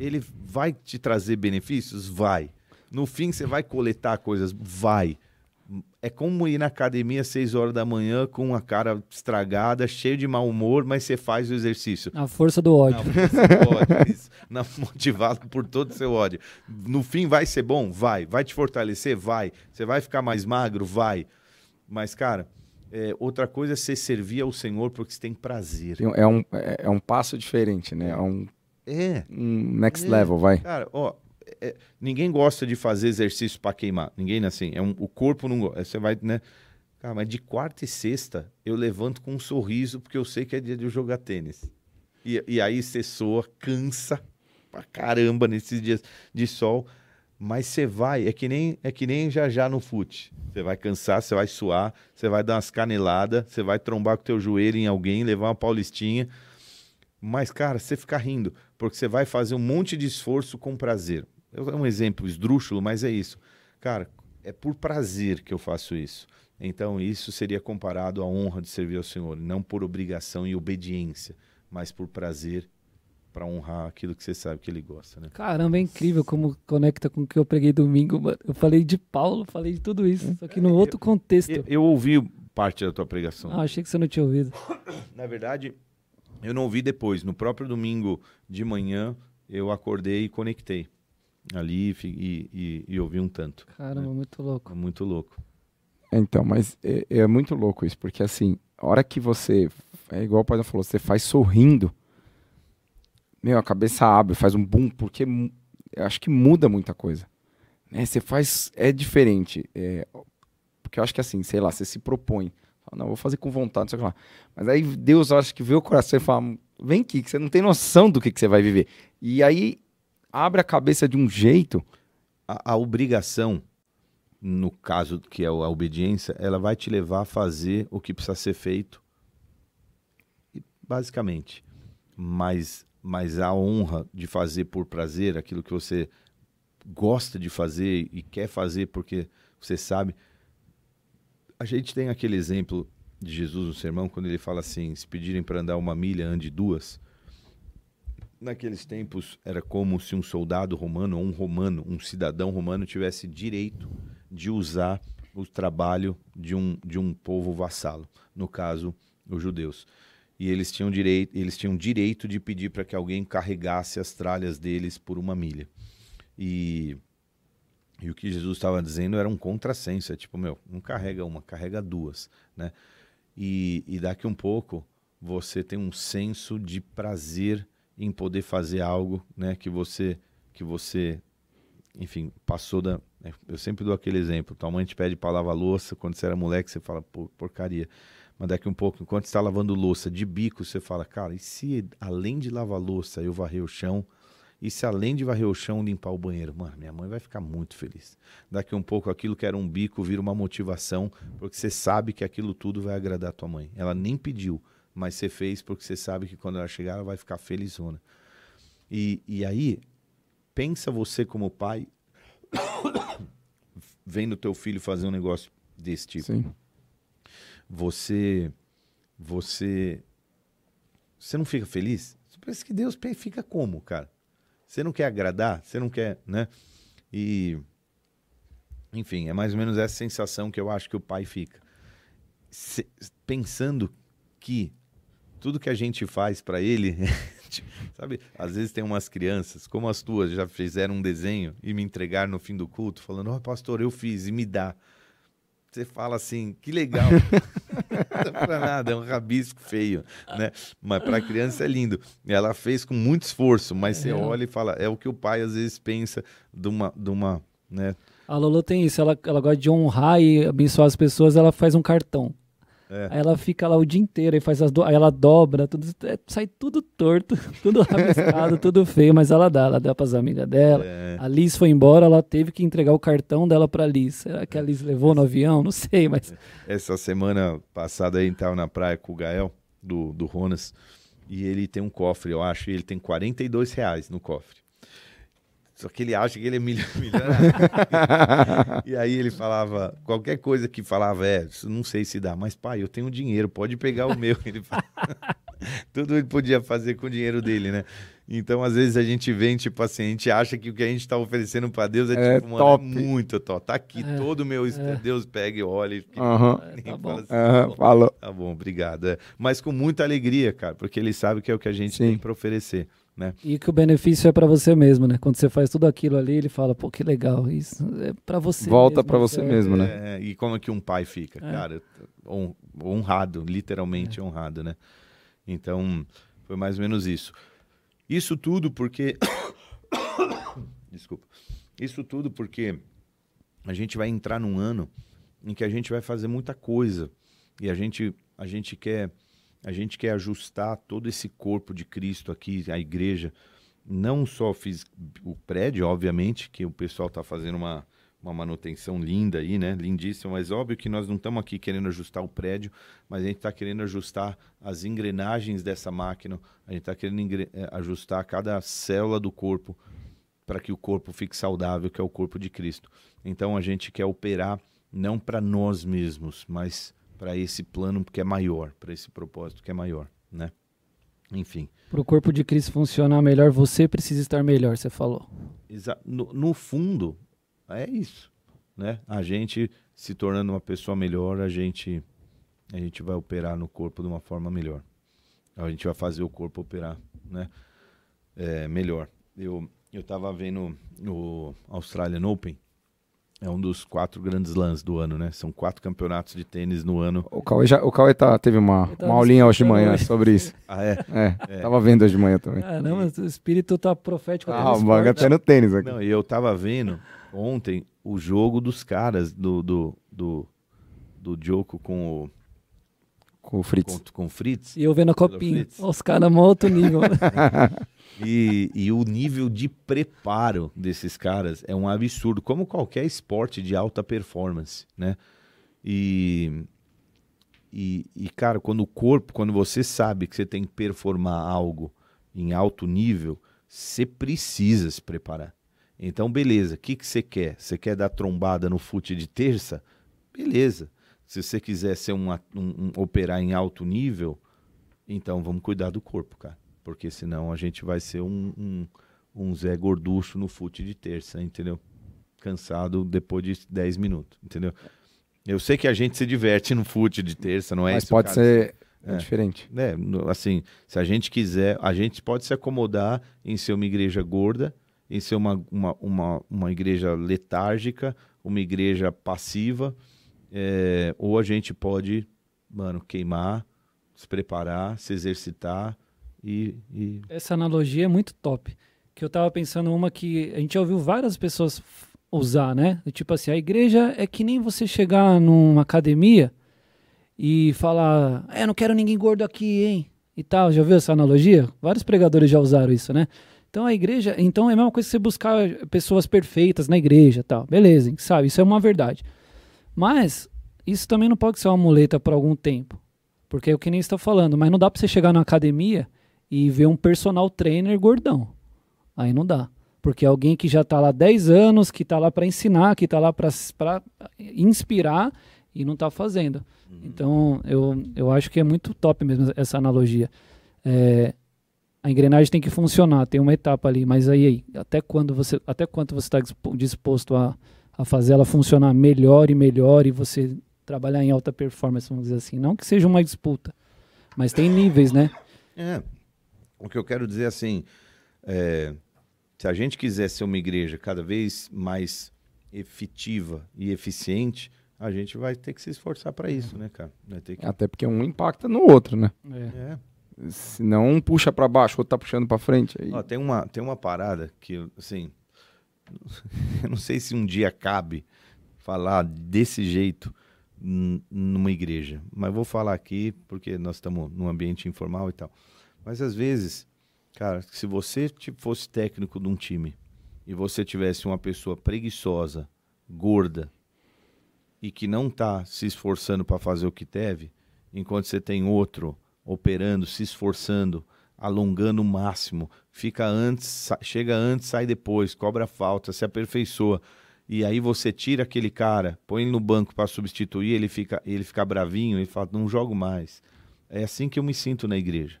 Ele vai te trazer benefícios? Vai. No fim, você vai coletar coisas? Vai. É como ir na academia às 6 horas da manhã com a cara estragada, cheio de mau humor, mas você faz o exercício. Na força do ódio. Na força do ódio. Isso. Na, motivado por todo o seu ódio. No fim, vai ser bom? Vai. Vai te fortalecer? Vai. Você vai ficar mais magro? Vai. Mas, cara, é, outra coisa é você servir ao Senhor porque você tem prazer. É um, é, é um passo diferente, né? É um, é. um next é. level, vai. Cara, ó, é, ninguém gosta de fazer exercício para queimar. Ninguém assim. É um, o corpo não gosta. Você vai, né? Cara, mas de quarta e sexta eu levanto com um sorriso porque eu sei que é dia de jogar tênis. E, e aí você soa, cansa pra caramba nesses dias de sol. Mas você vai, é que nem é que nem já já no fute. Você vai cansar, você vai suar, você vai dar umas caneladas, você vai trombar com teu joelho em alguém, levar uma paulistinha. Mas, cara, você fica rindo, porque você vai fazer um monte de esforço com prazer. É um exemplo esdrúxulo, mas é isso. Cara, é por prazer que eu faço isso. Então, isso seria comparado à honra de servir ao Senhor, não por obrigação e obediência, mas por prazer para honrar aquilo que você sabe que ele gosta, né? Caramba, é incrível como conecta com o que eu preguei domingo, mano. Eu falei de Paulo, falei de tudo isso, só que num outro contexto. Eu, eu ouvi parte da tua pregação. Ah, achei que você não tinha ouvido. Na verdade, eu não ouvi depois. No próprio domingo de manhã, eu acordei e conectei ali e, e, e ouvi um tanto. Caramba, muito louco. Muito louco. Então, mas é, é muito louco isso, porque assim, a hora que você, é igual o pai falou, você faz sorrindo, meu, a cabeça abre, faz um boom, porque acho que muda muita coisa. Né? Você faz, é diferente. é, porque eu acho que assim, sei lá, você se propõe. Fala, não, vou fazer com vontade, não sei o que lá. Mas aí Deus, eu acho que vê o coração e fala, vem aqui, que você não tem noção do que, que você vai viver. E aí abre a cabeça de um jeito. A, a obrigação, no caso que é a obediência, ela vai te levar a fazer o que precisa ser feito, basicamente. Mas, mas a honra de fazer por prazer, aquilo que você gosta de fazer e quer fazer porque você sabe. A gente tem aquele exemplo de Jesus no sermão, quando ele fala assim: se pedirem para andar uma milha, ande duas. Naqueles tempos era como se um soldado romano ou um romano, um cidadão romano, tivesse direito de usar o trabalho de um, de um povo vassalo, no caso, os judeus. E eles tinham direito, eles tinham direito de pedir para que alguém carregasse as tralhas deles por uma milha. E, e o que Jesus estava dizendo era um contrassenso, é tipo, meu, não carrega uma, carrega duas, né? E, e daqui um pouco você tem um senso de prazer em poder fazer algo, né, que você que você enfim, passou da né, eu sempre dou aquele exemplo, tua mãe te pede para lavar louça, quando você era moleque você fala, porcaria. Mas daqui um pouco, enquanto está lavando louça de bico, você fala, cara, e se além de lavar louça eu varrer o chão, e se além de varrer o chão limpar o banheiro? Mano, minha mãe vai ficar muito feliz. Daqui um pouco aquilo que era um bico vira uma motivação, porque você sabe que aquilo tudo vai agradar tua mãe. Ela nem pediu, mas você fez porque você sabe que quando ela chegar ela vai ficar felizona. E, e aí, pensa você como pai, vendo teu filho fazer um negócio desse tipo. Sim. Você, você, você não fica feliz? Parece que Deus fica como, cara? Você não quer agradar? Você não quer, né? E, enfim, é mais ou menos essa sensação que eu acho que o pai fica. Se- pensando que tudo que a gente faz para ele, tipo, sabe? Às vezes tem umas crianças, como as tuas, já fizeram um desenho e me entregaram no fim do culto, falando: Ó, pastor, eu fiz e me dá. Você fala assim, que legal. não é pra nada, é um rabisco feio, né? Mas para a criança é lindo. Ela fez com muito esforço, mas você É. olha e fala, é o que o pai às vezes pensa de uma, de uma, né? A Lolo tem isso, ela, ela gosta de honrar e abençoar as pessoas, ela faz um cartão. É. Aí ela fica lá o dia inteiro e faz as do... aí ela dobra, tudo, é, sai tudo torto, tudo rabiscado, tudo feio, mas ela dá, ela dá pras amigas dela. É. A Liz foi embora, ela teve que entregar o cartão dela pra Liz. Será que a Liz levou no avião? Não sei, mas Essa semana passada aí estava na praia com o Gael, do, do Ronas, e ele tem um cofre, eu acho, e ele tem 42 reais no cofre. Só que ele acha que ele é milionário. e aí ele falava, qualquer coisa que falava, é, isso não sei se dá, mas pai, eu tenho dinheiro, pode pegar o meu. Ele fala. Tudo ele podia fazer com o dinheiro dele, né? Então, às vezes, a gente vem, tipo assim, a gente acha que o que a gente está oferecendo para Deus é, É tipo, mano, top. é muito top. Tá aqui É, todo o meu... é. Deus pega e olha e nem tá fala bom. assim, Aham, "Bom, falou. Tá bom, obrigado. É. Mas com muita alegria, cara, porque ele sabe que é o que a gente Sim. tem para oferecer, né? e que o benefício é pra você mesmo, né? Quando você faz tudo aquilo ali, ele fala, pô, que legal, isso é pra você. Volta pra você certo? mesmo, né? É, e como é que um pai fica? É. Cara, hon- honrado, literalmente honrado, né? Então, foi mais ou menos isso. Isso tudo porque. Desculpa. Isso tudo porque a gente vai entrar num ano em que a gente vai fazer muita coisa e a gente, a gente quer a gente quer ajustar todo esse corpo de Cristo aqui, a igreja, não só fiz o prédio, obviamente, que o pessoal está fazendo uma, uma manutenção linda aí, né? Lindíssima, mas óbvio que nós não estamos aqui querendo ajustar o prédio, mas a gente está querendo ajustar as engrenagens dessa máquina, a gente está querendo eh, ajustar cada célula do corpo para que o corpo fique saudável, que é o corpo de Cristo. Então a gente quer operar não para nós mesmos, mas para esse plano que é maior, para esse propósito que é maior, né? Enfim. Para o corpo de Cristo funcionar melhor, você precisa estar melhor, você falou. No, no fundo, é isso, né? A gente se tornando uma pessoa melhor, a gente a gente vai operar no corpo de uma forma melhor. A gente vai fazer o corpo operar, né? É, melhor. Eu eu estava vendo o Australian Open é um dos quatro grandes lãs do ano, né? São quatro campeonatos de tênis no ano. O Cauê, já, o Cauê tá, teve uma, uma aulinha hoje de manhã hoje. sobre isso. Ah, é? É, é? Tava vendo hoje de manhã também. Caramba, o espírito tá profético. Ah, o Manga tá no tênis aqui. Não, e eu tava vendo ontem o jogo dos caras do, do, do, do Joko com o... Com o Fritz. Com, com o Fritz. E eu vendo a copinha. Os caras, um outro nível. E, e, o nível de preparo desses caras é um absurdo, como qualquer esporte de alta performance, né? E, e, e, cara, quando o corpo, quando você sabe que você tem que performar algo em alto nível, você precisa se preparar. Então, beleza, o que, que você quer? Você quer dar trombada no fute de terça? Beleza. Se você quiser ser um, um, um operar em alto nível, então vamos cuidar do corpo, cara porque senão a gente vai ser um, um, um Zé gorducho no fute de terça, entendeu? Cansado depois de 10 minutos, entendeu? Eu sei que a gente se diverte no fute de terça, não é Mas isso? pode ser é. diferente. É, assim, se a gente quiser, a gente pode se acomodar em ser uma igreja gorda, em ser uma, uma, uma, uma igreja letárgica, uma igreja passiva, é, ou a gente pode, mano, queimar, se preparar, se exercitar, e, e... Essa analogia é muito top. Que eu tava pensando uma que a gente já ouviu várias pessoas usar, né? Tipo assim, a igreja é que nem você chegar numa academia e falar, é, não quero ninguém gordo aqui, hein? E tal, já viu essa analogia? Vários pregadores já usaram isso, né? Então a igreja, então é a mesma coisa que você buscar pessoas perfeitas na igreja, tal. Beleza, sabe? Isso é uma verdade. Mas isso também não pode ser uma muleta por algum tempo. Porque é o que nem está falando, mas não dá para você chegar na academia e ver um personal trainer gordão. Aí não dá. Porque é alguém que já está lá 10 anos, que está lá para ensinar, que está lá para inspirar e não está fazendo. Uhum. Então, eu, eu acho que é muito top mesmo essa analogia. É, a engrenagem tem que funcionar, tem uma etapa ali, mas aí, aí até quando você até quanto você está disposto a, a fazer ela funcionar melhor e melhor e você trabalhar em alta performance, vamos dizer assim. Não que seja uma disputa, mas tem níveis, né? É, o que eu quero dizer assim, é, se a gente quiser ser uma igreja cada vez mais efetiva e eficiente, a gente vai ter que se esforçar para isso, né, cara? Que... Até porque um impacta no outro, né? É. é. Se não um puxa para baixo, o outro tá puxando para frente. Aí... Ó, tem, uma, tem uma parada que, assim, eu não sei se um dia cabe falar desse jeito numa igreja, mas vou falar aqui porque nós estamos num ambiente informal e tal. Mas às vezes, cara, se você fosse técnico de um time e você tivesse uma pessoa preguiçosa, gorda e que não está se esforçando para fazer o que deve, enquanto você tem outro operando, se esforçando, alongando o máximo, fica antes, chega antes, sai depois, cobra falta, se aperfeiçoa. E aí você tira aquele cara, põe ele no banco para substituir, ele fica, ele fica bravinho, ele fala: "Não jogo mais". É assim que eu me sinto na igreja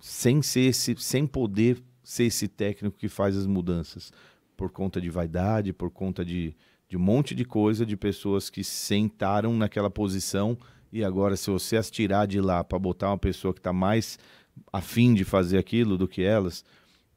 sem ser esse, sem poder ser esse técnico que faz as mudanças por conta de vaidade, por conta de, de um monte de coisa, de pessoas que sentaram naquela posição e agora se você as tirar de lá para botar uma pessoa que está mais afim de fazer aquilo do que elas,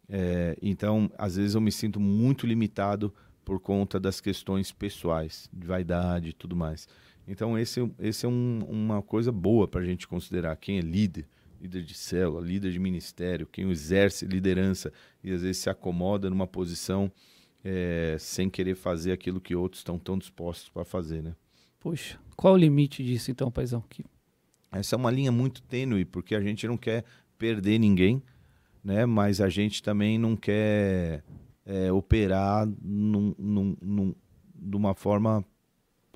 é, então às vezes eu me sinto muito limitado por conta das questões pessoais, de vaidade e tudo mais. Então esse, esse é um, uma coisa boa para a gente considerar quem é líder líder de célula, líder de ministério, quem exerce liderança e às vezes se acomoda numa posição é, sem querer fazer aquilo que outros estão tão dispostos para fazer, né? Puxa, qual o limite disso então, paizão? Que... Essa é uma linha muito tênue, porque a gente não quer perder ninguém, né? Mas a gente também não quer é, operar num, num, num, de uma forma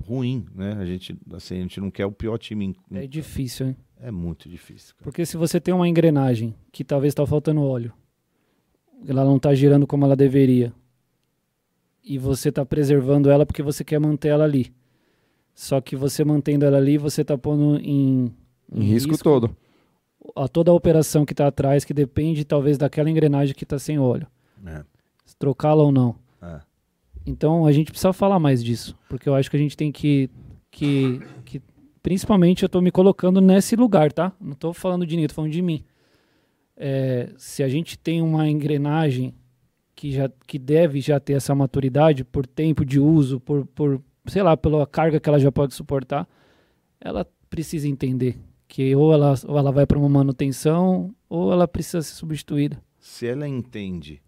ruim, né? A gente, assim, a gente não quer o pior time. É difícil, hein? É muito difícil. Cara. Porque se você tem uma engrenagem que talvez está faltando óleo, ela não está girando como ela deveria, e você está preservando ela porque você quer manter ela ali. Só que você mantendo ela ali, você tá pondo em, Em risco, todo. A toda a operação que tá atrás, que depende talvez daquela engrenagem que tá sem óleo. É, Se Trocá-la ou não. é. Então a gente precisa falar mais disso, porque eu acho que a gente tem que, que, que principalmente eu tô me colocando nesse lugar, tá? Não tô falando de ninguém, tô falando de mim. É, se a gente tem uma engrenagem que já que deve já ter essa maturidade por tempo de uso, por, por sei lá, pela carga que ela já pode suportar, ela precisa entender que ou ela, ou ela vai para uma manutenção ou ela precisa ser substituída. Se ela entende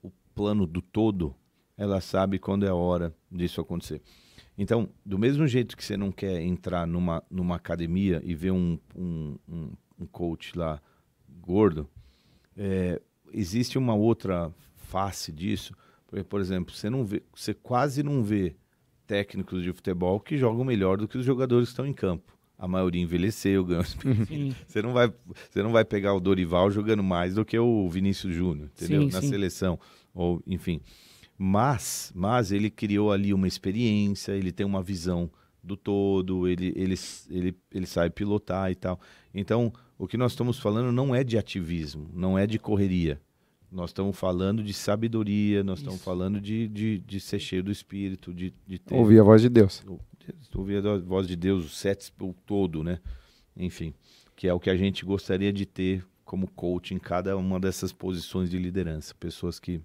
o plano do todo, ela sabe quando é a hora disso acontecer. Então, do mesmo jeito que você não quer entrar numa, numa academia e ver um, um, um, um coach lá gordo, é, existe uma outra face disso. Porque, por exemplo, você, não vê, você quase não vê técnicos de futebol que jogam melhor do que os jogadores que estão em campo. A maioria envelheceu, ganhou experiência. Sim, Você não vai, você não vai pegar o Dorival jogando mais do que o Vinícius Júnior, entendeu? Sim, Na sim. seleção, ou enfim. Mas, mas ele criou ali uma experiência, ele tem uma visão do todo, ele, ele, ele, ele sabe pilotar e tal. Então, o que nós estamos falando não é de ativismo, não é de correria. Nós estamos falando de sabedoria, nós estamos Isso. falando de, de, de ser cheio do espírito, de, de ter Ouvir a voz de Deus. Ouvir a voz de Deus, o sete o todo, né? Enfim, que é o que a gente gostaria de ter como coach em cada uma dessas posições de liderança. Pessoas que,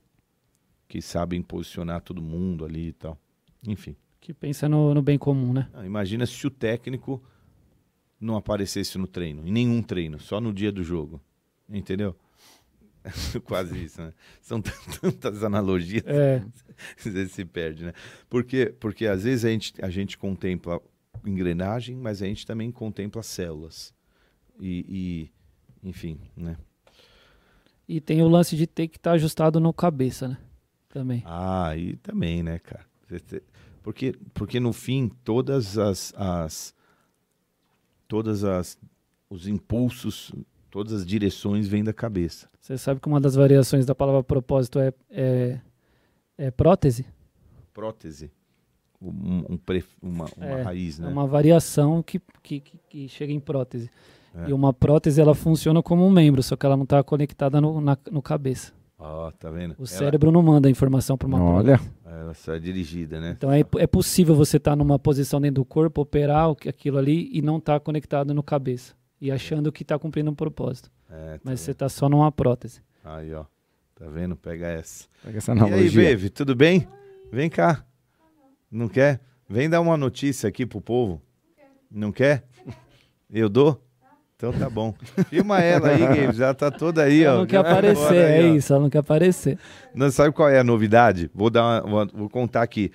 que sabem posicionar todo mundo ali e tal. Enfim, que pensa no, no bem comum, né? Ah, imagina se o técnico não aparecesse no treino, em nenhum treino, só no dia do jogo. Entendeu? Quase isso, né? São tantas analogias É, você se perde, né? Porque, porque às vezes a gente, a gente contempla engrenagem, mas a gente também contempla células. E, e, enfim, né? e tem o lance de ter que estar ajustado no cabeça, né? Também. Ah, e também, né, cara? Porque, porque no fim, todas as, as todas as os impulsos, todas as direções vêm da cabeça. Você sabe que uma das variações da palavra propósito é, é, é prótese? Prótese, um, um pre- uma, uma É, raiz, né? É uma variação que, que, que, que chega em prótese. É. E uma prótese, ela funciona como um membro, só que ela não está conectada no, na, no cabeça. Ó, tá vendo? O cérebro não manda a informação para uma Olha, prótese. Ela, ela só é dirigida, né? Então é, é possível você estar numa posição dentro do corpo, operar o que- aquilo ali e não estar conectado no cabeça. E achando que está cumprindo um propósito. É, tá Mas você está só numa prótese. Aí, ó. Tá vendo? Pega essa. pega essa E aí, analogia. Beve, tudo bem? Vem cá. Não quer? Vem dar uma notícia aqui pro povo. Não quer? Eu dou? Então tá bom. Filma ela aí, Gabe. Já tá toda aí, ó. Ela não quer tá aparecer, aí, é ó. isso, ela não quer aparecer. Não sabe qual é a novidade? Vou dar uma- vou contar aqui.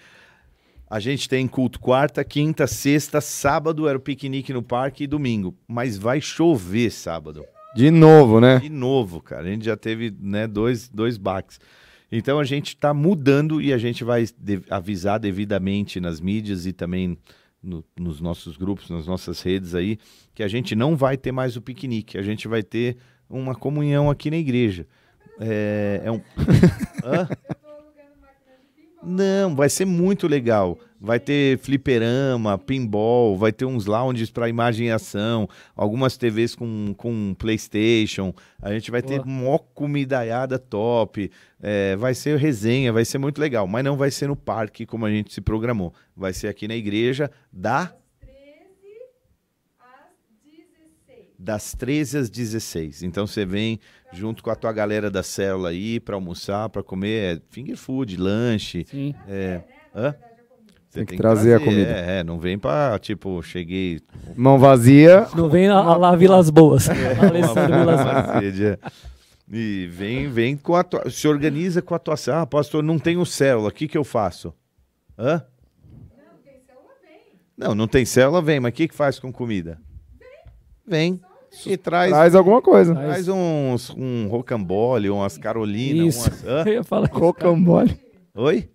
A gente tem culto quarta, quinta, sexta, sábado era o piquenique no parque e domingo. Mas vai chover sábado. De novo, né? De novo, cara. A gente já teve né, dois, dois baques. Então a gente está mudando e a gente vai de- avisar devidamente nas mídias e também no- nos nossos grupos, nas nossas redes aí, que a gente não vai ter mais o piquenique. A gente vai ter uma comunhão aqui na igreja. É, é um. Hã? Não, vai ser muito legal. Vai ter fliperama, pinball, vai ter uns lounges para imagem e ação, algumas TVs com, com PlayStation. A gente vai ter Boa. mó comidaiada top. É, vai ser resenha, vai ser muito legal. Mas não vai ser no parque como a gente se programou. Vai ser aqui na igreja da, 13 às 16. Das 13 às 16. Então você vem junto com a tua galera da célula aí para almoçar, para comer é, finger food, lanche. Sim. É, hã? Você Tem que trazer a comida. É, é, não vem pra, tipo, cheguei. Mão vazia. Não vem lá, lá Vilas Boas. Alessandro Vilas Boas. é. E vem, vem com a tua, se organiza com a atuação. Ah, pastor, não tenho célula, o que que eu faço? Hã? Não, tem célula vem. Não, não tem célula, vem, mas o que que faz com comida? Vem. E traz, Traz alguma coisa. traz uns, um rocambole, umas carolinas, Isso. umas... Hã? Eu ia falar. Rocambole. Oi?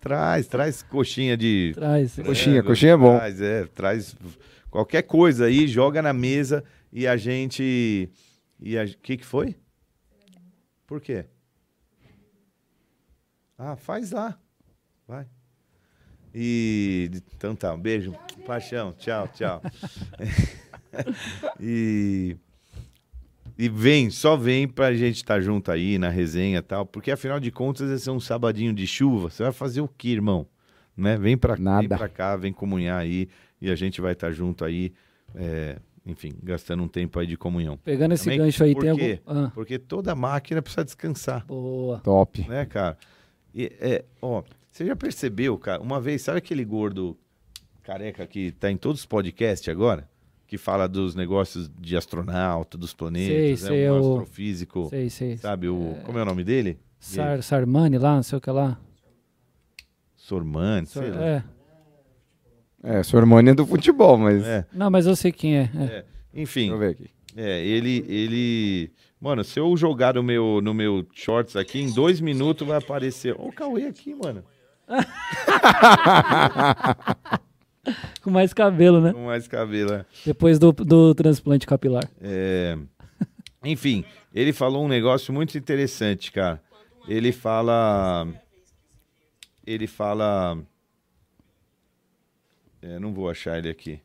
Traz, traz coxinha de... Traz. Coxinha, coxinha é bom. Traz, é, traz qualquer coisa aí, joga na mesa e a gente. E o que, que foi? Por quê? Ah, faz lá. Vai. E então tá, um beijo, paixão, tchau, tchau. e e vem, só vem pra gente estar junto aí na resenha e tal, porque afinal de contas esse é um sabadinho de chuva. Você vai fazer o quê, irmão? Né? Vem pra, vem Nada. pra cá, vem comunhar aí e a gente vai estar junto aí, é, enfim, gastando um tempo aí de comunhão. Pegando esse Também, gancho aí, tem algum. Ah, Porque toda máquina precisa descansar boa. Top. né, cara? E, é, ó, você já percebeu, cara? Uma vez, sabe aquele gordo careca que tá em todos os podcasts agora? Que fala dos negócios de astronauta, dos planetas, Sei, né? sei, um o- astrofísico, Sei, sei. sabe? O, Como é o nome dele? Sar, Sarmani lá, não sei o que lá. Sormani, sei lá. É. É, irmã é do futebol, mas. É, Não, mas eu sei quem é. é. é. Enfim, Deixa eu ver aqui. é, ele, ele... Mano, se eu jogar no meu, no meu shorts aqui, em dois minutos vai aparecer... Ó o Cauê aqui, mano. Com mais cabelo, né? Com mais cabelo, é. Depois do, do transplante capilar. É, Enfim, ele falou um negócio muito interessante, cara. Ele fala. Ele fala. É, não vou achar ele aqui.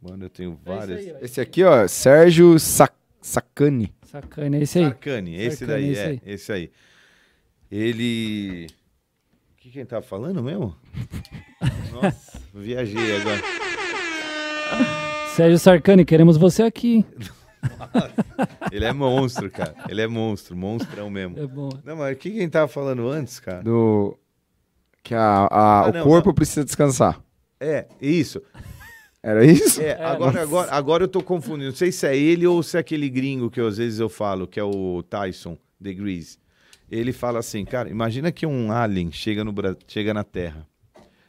Mano, eu tenho várias. aí, ó. Esse aqui, ó, Sérgio Sac Sacani. Sacana, é esse aí. Sarcani, esse daí, esse é, aí. esse aí. Ele. O que, que ele tava falando mesmo? Nossa, viajei agora. Sérgio Sarcani, queremos você aqui. Ele é monstro, cara. Ele é monstro, monstrão mesmo. É bom. Não, mas o que, que a gente tava falando antes, cara? Do. Que a, a- Ah, o não, corpo não. precisa descansar. É, isso. Era isso? É, agora, agora, agora eu tô confundindo. Não sei se é ele ou se é aquele gringo que eu, às vezes eu falo, que é o Tyson Degrees. Ele fala assim, cara, imagina que um alien chega, no, chega na Terra.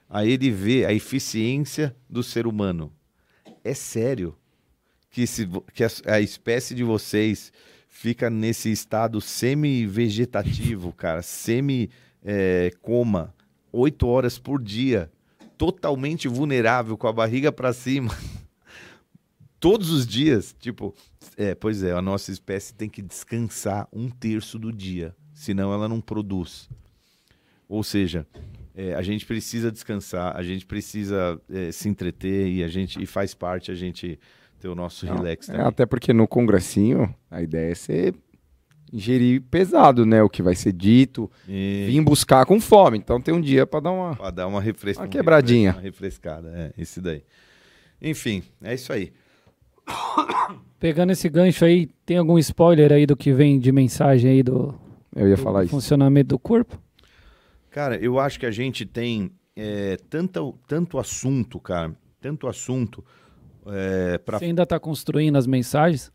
Aí ele vê a eficiência do ser humano. É sério que, se, que a, a espécie de vocês fica nesse estado semi-vegetativo, cara, semi-coma, oito horas por dia, totalmente vulnerável, com a barriga para cima, todos os dias. Tipo, é, pois é, a nossa espécie tem que descansar um terço do dia, senão ela não produz. Ou seja, é, a gente precisa descansar, a gente precisa é, se entreter e a gente e faz parte a gente ter o nosso Não, relax é, também. até porque no congressinho, a ideia é ser ingerir pesado, né? O que vai ser dito, E vir buscar com fome. Então tem um dia pra dar uma. pra dar uma refresca, Uma um quebradinha. refres- Uma refrescada, é, esse daí. Enfim, é isso aí. Pegando esse gancho aí, tem algum spoiler aí do que vem de mensagem aí do, Eu ia do falar isso. funcionamento do corpo? Cara, eu acho que a gente tem é, tanto, tanto assunto, cara, tanto assunto é, para Você ainda tá construindo as mensagens?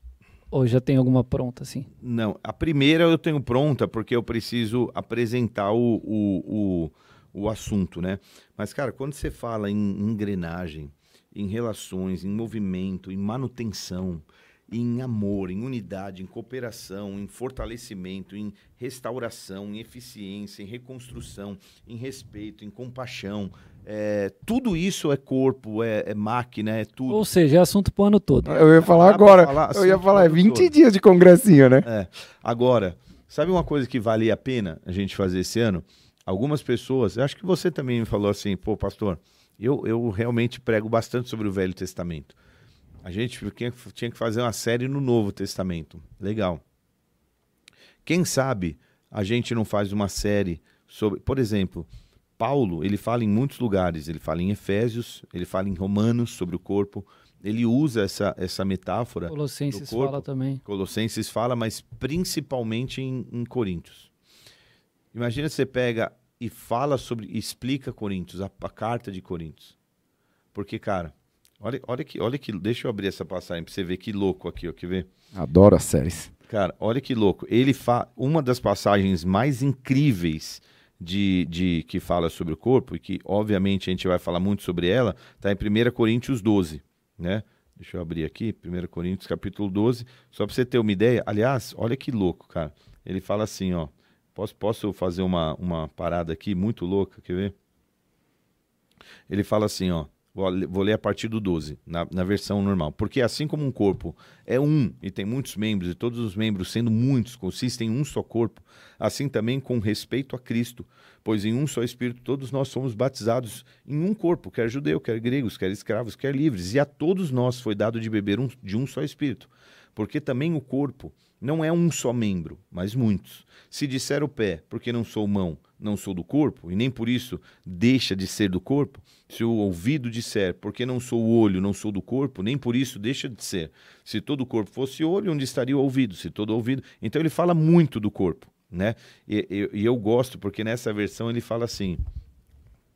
Ou já tem alguma pronta, assim? Não, a primeira eu tenho pronta porque eu preciso apresentar o, o, o, o assunto, né? Mas, cara, quando você fala em engrenagem, em relações, em movimento, em manutenção, em amor, em unidade, em cooperação, em fortalecimento, em restauração, em eficiência, em reconstrução, em respeito, em compaixão, é, tudo isso é corpo, é, é máquina, é tudo. Ou seja, é assunto pro ano todo. Eu ia falar Dá agora. falar eu ia falar, é todo. 20 dias de congressinho, né? É. Agora, sabe uma coisa que valia a pena a gente fazer esse ano? Algumas pessoas, acho que você também me falou assim, pô, pastor, eu, eu realmente prego bastante sobre o Velho Testamento. A gente tinha, que- fazer uma série no Novo Testamento. Legal. Quem sabe a gente não faz uma série sobre, por exemplo, Paulo, ele fala em muitos lugares, ele fala em Efésios, ele fala em Romanos sobre o corpo, ele usa essa, essa metáfora Colossenses fala também. Colossenses fala, mas principalmente em, em Coríntios. Imagina você pega e fala sobre, explica Coríntios, a, a carta de Coríntios. Porque, cara, olha, olha que, olha que, deixa eu abrir essa passagem para você ver que louco aqui, ó, quer ver? Adoro as séries. Cara, olha que louco. Ele fa... uma das passagens mais incríveis de, de que fala sobre o corpo e que obviamente a gente vai falar muito sobre ela, está em 1 Coríntios 12, né? Deixa eu abrir aqui, 1 Coríntios capítulo 12, só para você ter uma ideia. Aliás, olha que louco, cara. Ele fala assim, ó. Posso, posso fazer uma, uma parada aqui muito louca, quer ver? Ele fala assim, ó. Vou, le- vou ler a partir do 12, na, na versão normal. Porque assim como um corpo é um e tem muitos membros, e todos os membros, sendo muitos, consistem em um só corpo, assim também com respeito a Cristo. Pois em um só Espírito todos nós somos batizados em um corpo, quer judeu, quer gregos, quer escravos, quer livres. E a todos nós foi dado de beber um- de um só Espírito. Porque também o corpo não é um só membro, mas muitos. Se disser o pé, porque não sou mão, não sou do corpo, e nem por isso deixa de ser do corpo, se o ouvido disser, porque não sou o olho, não sou do corpo, nem por isso deixa de ser. Se todo o corpo fosse olho, onde estaria o ouvido? Se todo ouvido. Então ele fala muito do corpo, né? E, e- e eu gosto, porque nessa versão ele fala assim.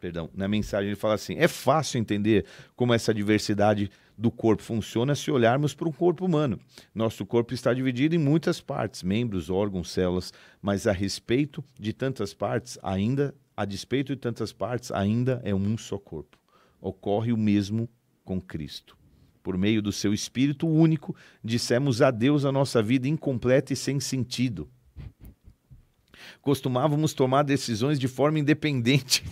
Perdão, na mensagem ele fala assim: é fácil entender como essa diversidade do corpo funciona se olharmos para um corpo humano. Nosso corpo está dividido em muitas partes, membros, órgãos, células, mas a respeito de tantas partes, ainda, a despeito de tantas partes, ainda é um só corpo. Ocorre o mesmo com Cristo. Por meio do seu Espírito único, dissemos adeus à nossa vida incompleta e sem sentido. Costumávamos tomar decisões de forma independente,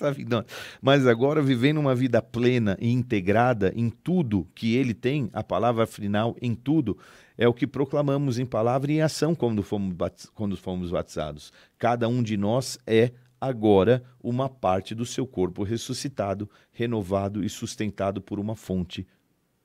mas agora vivendo uma vida plena e integrada em tudo que ele tem, a palavra final em tudo, é o que proclamamos em palavra e em ação quando fomos, quando fomos batizados. Cada um de nós é agora uma parte do seu corpo ressuscitado, renovado e sustentado por uma fonte,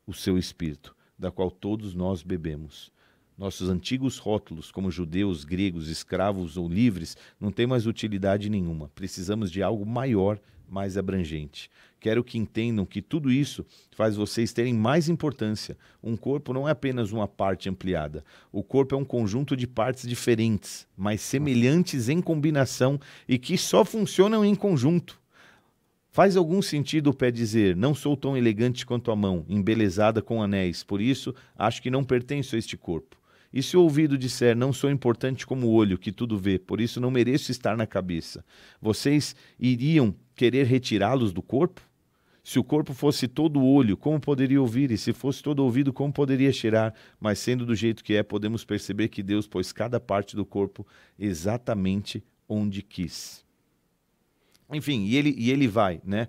o seu espírito, da qual todos nós bebemos. Nossos antigos rótulos, como judeus, gregos, escravos ou livres, não têm mais utilidade nenhuma. Precisamos de algo maior, mais abrangente. Quero que entendam que tudo isso faz vocês terem mais importância. Um corpo não é apenas uma parte ampliada. O corpo é um conjunto de partes diferentes, mas semelhantes em combinação e que só funcionam em conjunto. Faz algum sentido o pé dizer: Não sou tão elegante quanto a mão, embelezada com anéis, por isso acho que não pertenço a este corpo. E se o ouvido disser: Não sou importante como o olho, que tudo vê, por isso não mereço estar na cabeça, vocês iriam querer retirá-los do corpo? Se o corpo fosse todo olho, como poderia ouvir? E se fosse todo ouvido, como poderia cheirar? Mas sendo do jeito que é, podemos perceber que Deus pôs cada parte do corpo exatamente onde quis. Enfim, e ele, e ele vai, né?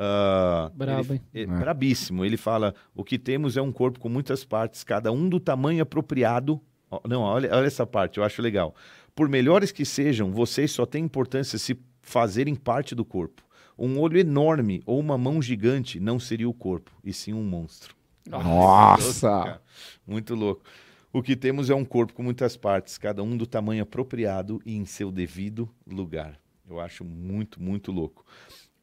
Ah, Brabo, ele- hein? é, É. Brabíssimo. Ele fala: o que temos é um corpo com muitas partes, cada um do tamanho apropriado. Não, olha, olha essa parte, eu acho legal. Por melhores que sejam, vocês só têm importância se fazerem parte do corpo. Um olho enorme ou uma mão gigante não seria o corpo, e sim um monstro. Nossa! Cara, Muito louco. O que temos é um corpo com muitas partes, cada um do tamanho apropriado e em seu devido lugar. Eu acho muito, muito louco.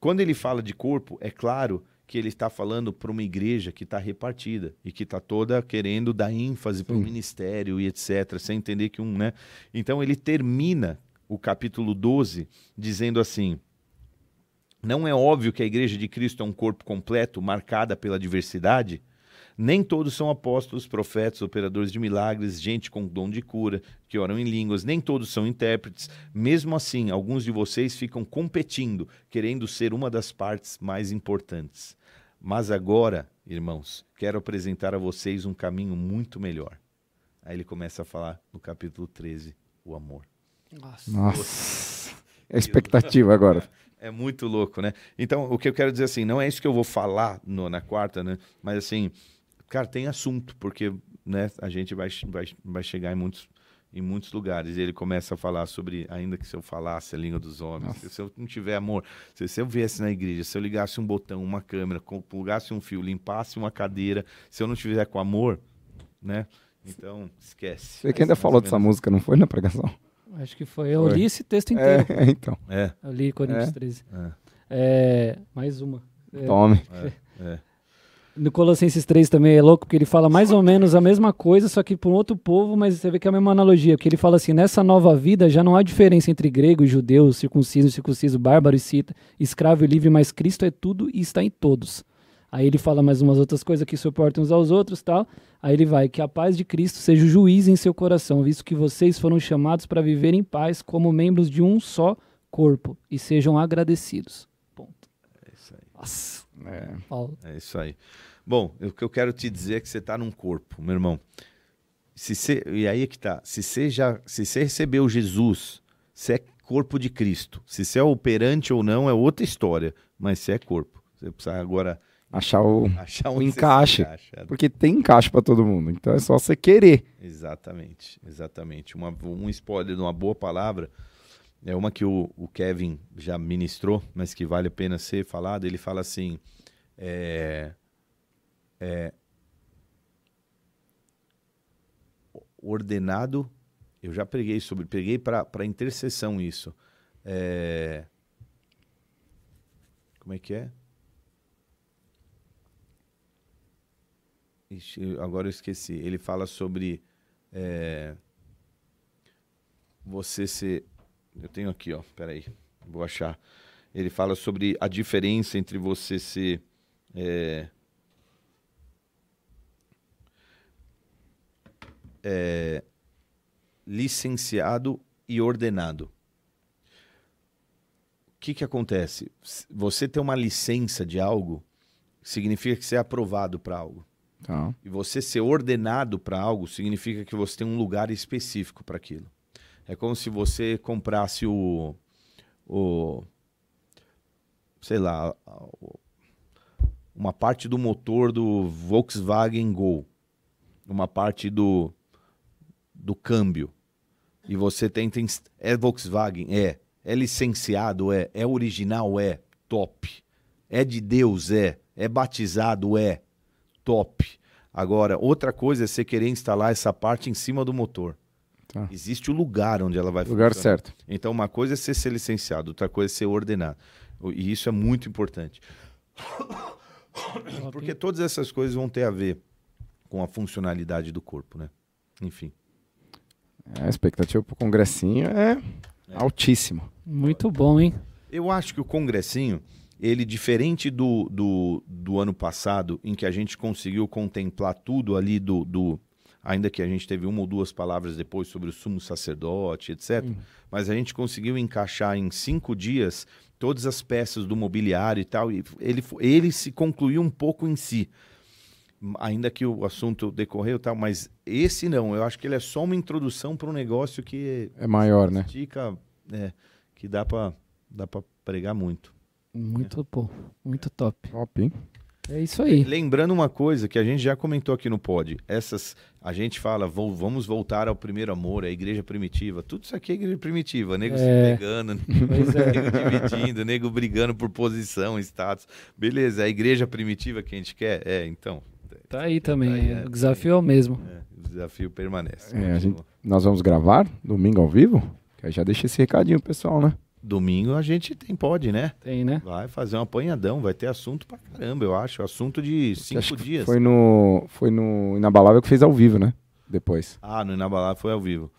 Quando ele fala de corpo, é claro que ele está falando para uma igreja que está repartida e que está toda querendo dar ênfase para o ministério e etc. Sem entender que um, né? Então ele termina o capítulo 12 dizendo assim: Não é óbvio que a igreja de Cristo é um corpo completo, marcada pela diversidade? Nem todos são apóstolos, profetas, operadores de milagres, gente com dom de cura, que oram em línguas, nem todos são intérpretes. Mesmo assim, alguns de vocês ficam competindo, querendo ser uma das partes mais importantes. Mas agora, irmãos, quero apresentar a vocês um caminho muito melhor. Aí ele começa a falar no capítulo 13, o amor. Nossa. Nossa! É a expectativa agora. É muito louco, né? Então, o que eu quero dizer assim, não é isso que eu vou falar no- na quarta, né? Mas assim, cara, tem assunto, porque né, a gente vai, vai, vai chegar em muitos, em muitos lugares. E ele começa a falar sobre, ainda que se eu falasse a língua dos homens, Nossa. se eu não tiver amor, se, se eu viesse na igreja, se eu ligasse um botão, uma câmera, plugasse um fio, limpasse uma cadeira, se eu não tiver com amor, né? Então, esquece. Você que ainda falou ou dessa música, não foi na pregação? Acho que foi. Eu Foi. li esse texto inteiro. É, então. É, Eu li Coríntios É. 13. é, É, mais uma. É, Tome. é, é. No Colossenses 3 também é louco, porque ele fala mais ou menos a mesma coisa, só que para um outro povo, mas você vê que é a mesma analogia, porque ele fala assim, nessa nova vida já não há diferença entre grego e judeu, circunciso e circunciso, bárbaro e cita, escravo e livre, mas Cristo é tudo e está em todos. Aí ele fala mais umas outras coisas que suportam uns aos outros tal. Aí ele vai, que a paz de Cristo seja o juiz em seu coração, visto que vocês foram chamados para viver em paz como membros de um só corpo, e sejam agradecidos. Ponto. É isso aí. Nossa, É. Paulo. É isso aí. Bom, o que eu quero te dizer é que você está num corpo, meu irmão. Se você, e aí é que tá. Se você, já, se você recebeu Jesus, você é corpo de Cristo. Se você é operante ou não, é outra história. Mas você é corpo. Você precisa agora achar o. Achar O encaixe. encaixa. Porque tem encaixe pra todo mundo. Então é só você querer. Exatamente, exatamente. Uma, um spoiler de uma boa palavra é uma que o, o Kevin já ministrou, mas que vale a pena ser falado. Ele fala assim: é, é, ordenado. Eu já preguei sobre, preguei para intercessão isso. É, como é que é? Ixi, agora eu esqueci. Ele fala sobre é, você ser. Eu tenho aqui, ó. Peraí, vou achar. Ele fala sobre a diferença entre você ser. é, é, licenciado e ordenado. O que, que acontece? Você ter uma licença de algo significa que você é aprovado para algo. Tá. E você ser ordenado para algo significa que você tem um lugar específico para aquilo. É como se você comprasse o, o sei lá, uma parte do motor do Volkswagen Gol, uma parte do do câmbio. E você tenta é Volkswagen, é, é licenciado, é, é original, é top. É de Deus, é, é batizado, é top. Agora, outra coisa é você querer instalar essa parte em cima do motor. Tá. Existe o lugar onde ela vai Lugar funcionar. certo. Então, uma coisa é ser, ser licenciado, outra coisa é ser ordenado. O- E isso é muito importante. Porque todas essas coisas vão ter a ver com a funcionalidade do corpo, né? Enfim. É, a expectativa pro congressinho é, altíssima. Muito bom, hein? Eu acho que o congressinho, ele diferente do, do, do ano passado, em que a gente conseguiu contemplar tudo ali do, do. Ainda que a gente teve uma ou duas palavras depois sobre o sumo sacerdote, etc. Mas a gente conseguiu encaixar em cinco dias todas as peças do mobiliário e tal. E ele, ele se concluiu um pouco em si. Ainda que o assunto decorreu e tal, mas esse não, eu acho que ele é só uma introdução para um negócio que É maior, né? estica, é, que dá para dá para pregar muito. Muito bom. Muito top. Top, hein? É isso aí. Lembrando uma coisa que a gente já comentou aqui no pod, essas a gente fala, "Vo- vamos voltar ao primeiro amor, à igreja primitiva. Tudo isso aqui é igreja primitiva, nego se É. pegando, Pois é. nego dividindo, nego brigando por posição, status. Beleza, é a igreja primitiva que a gente quer? É, então, Tá aí também. Tá aí, é, o desafio é o mesmo. é, o desafio permanece. É, a gente- Nós vamos gravar domingo ao vivo? Que aí já deixa esse recadinho, pessoal, né? Domingo a gente tem pod, né? Tem, né? Vai fazer um apanhadão, vai ter assunto pra caramba, eu acho. Assunto de Acho cinco que dias. Foi no, foi no Inabalável que fez ao vivo, né? Depois. Ah, no Inabalável foi ao vivo.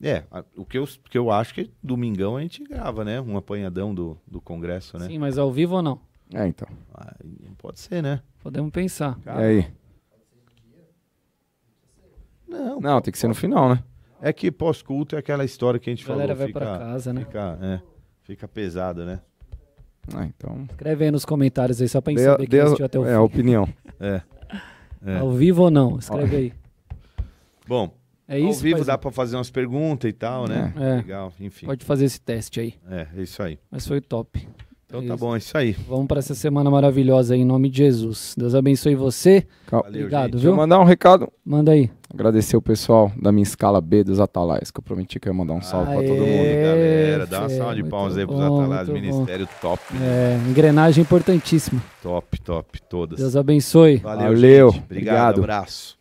É, o que eu, que eu acho que domingão a gente grava, né? Um apanhadão do, do Congresso, né? Sim, mas ao vivo ou não? É, então. Ah, pode ser, né? Podemos pensar. E aí? Não, Não, tem que ser no final, né? É que pós-culto é aquela história que a gente A galera falou. vai fica, pra casa, né? Fica, é, fica pesado, né? Ah, então. Escreve aí nos comentários aí, só pra saber quem assistiu até o é, a fim. opinião. É. é. Ao vivo ou não? Escreve aí. Bom, É ao isso? vivo paizão? dá pra fazer umas perguntas e tal, né? É. Legal, enfim. Pode fazer esse teste aí. É, é isso aí. Mas foi top. Então tá isso. tá bom, é isso aí. Vamos para essa semana maravilhosa aí, em nome de Jesus. Deus abençoe você. Valeu, Obrigado, gente. viu? Deixa eu mandar um recado. Manda aí. Agradecer o pessoal da minha escala B dos Atalais, que eu prometi que eu ia mandar um salve para todo mundo. Galera, dá uma salva de palmas aí pros bom, Atalais, ministério bom. top. Né? É, engrenagem importantíssima. Top, top, todas. Deus abençoe. Valeu, Valeu. Obrigado, Obrigado, abraço.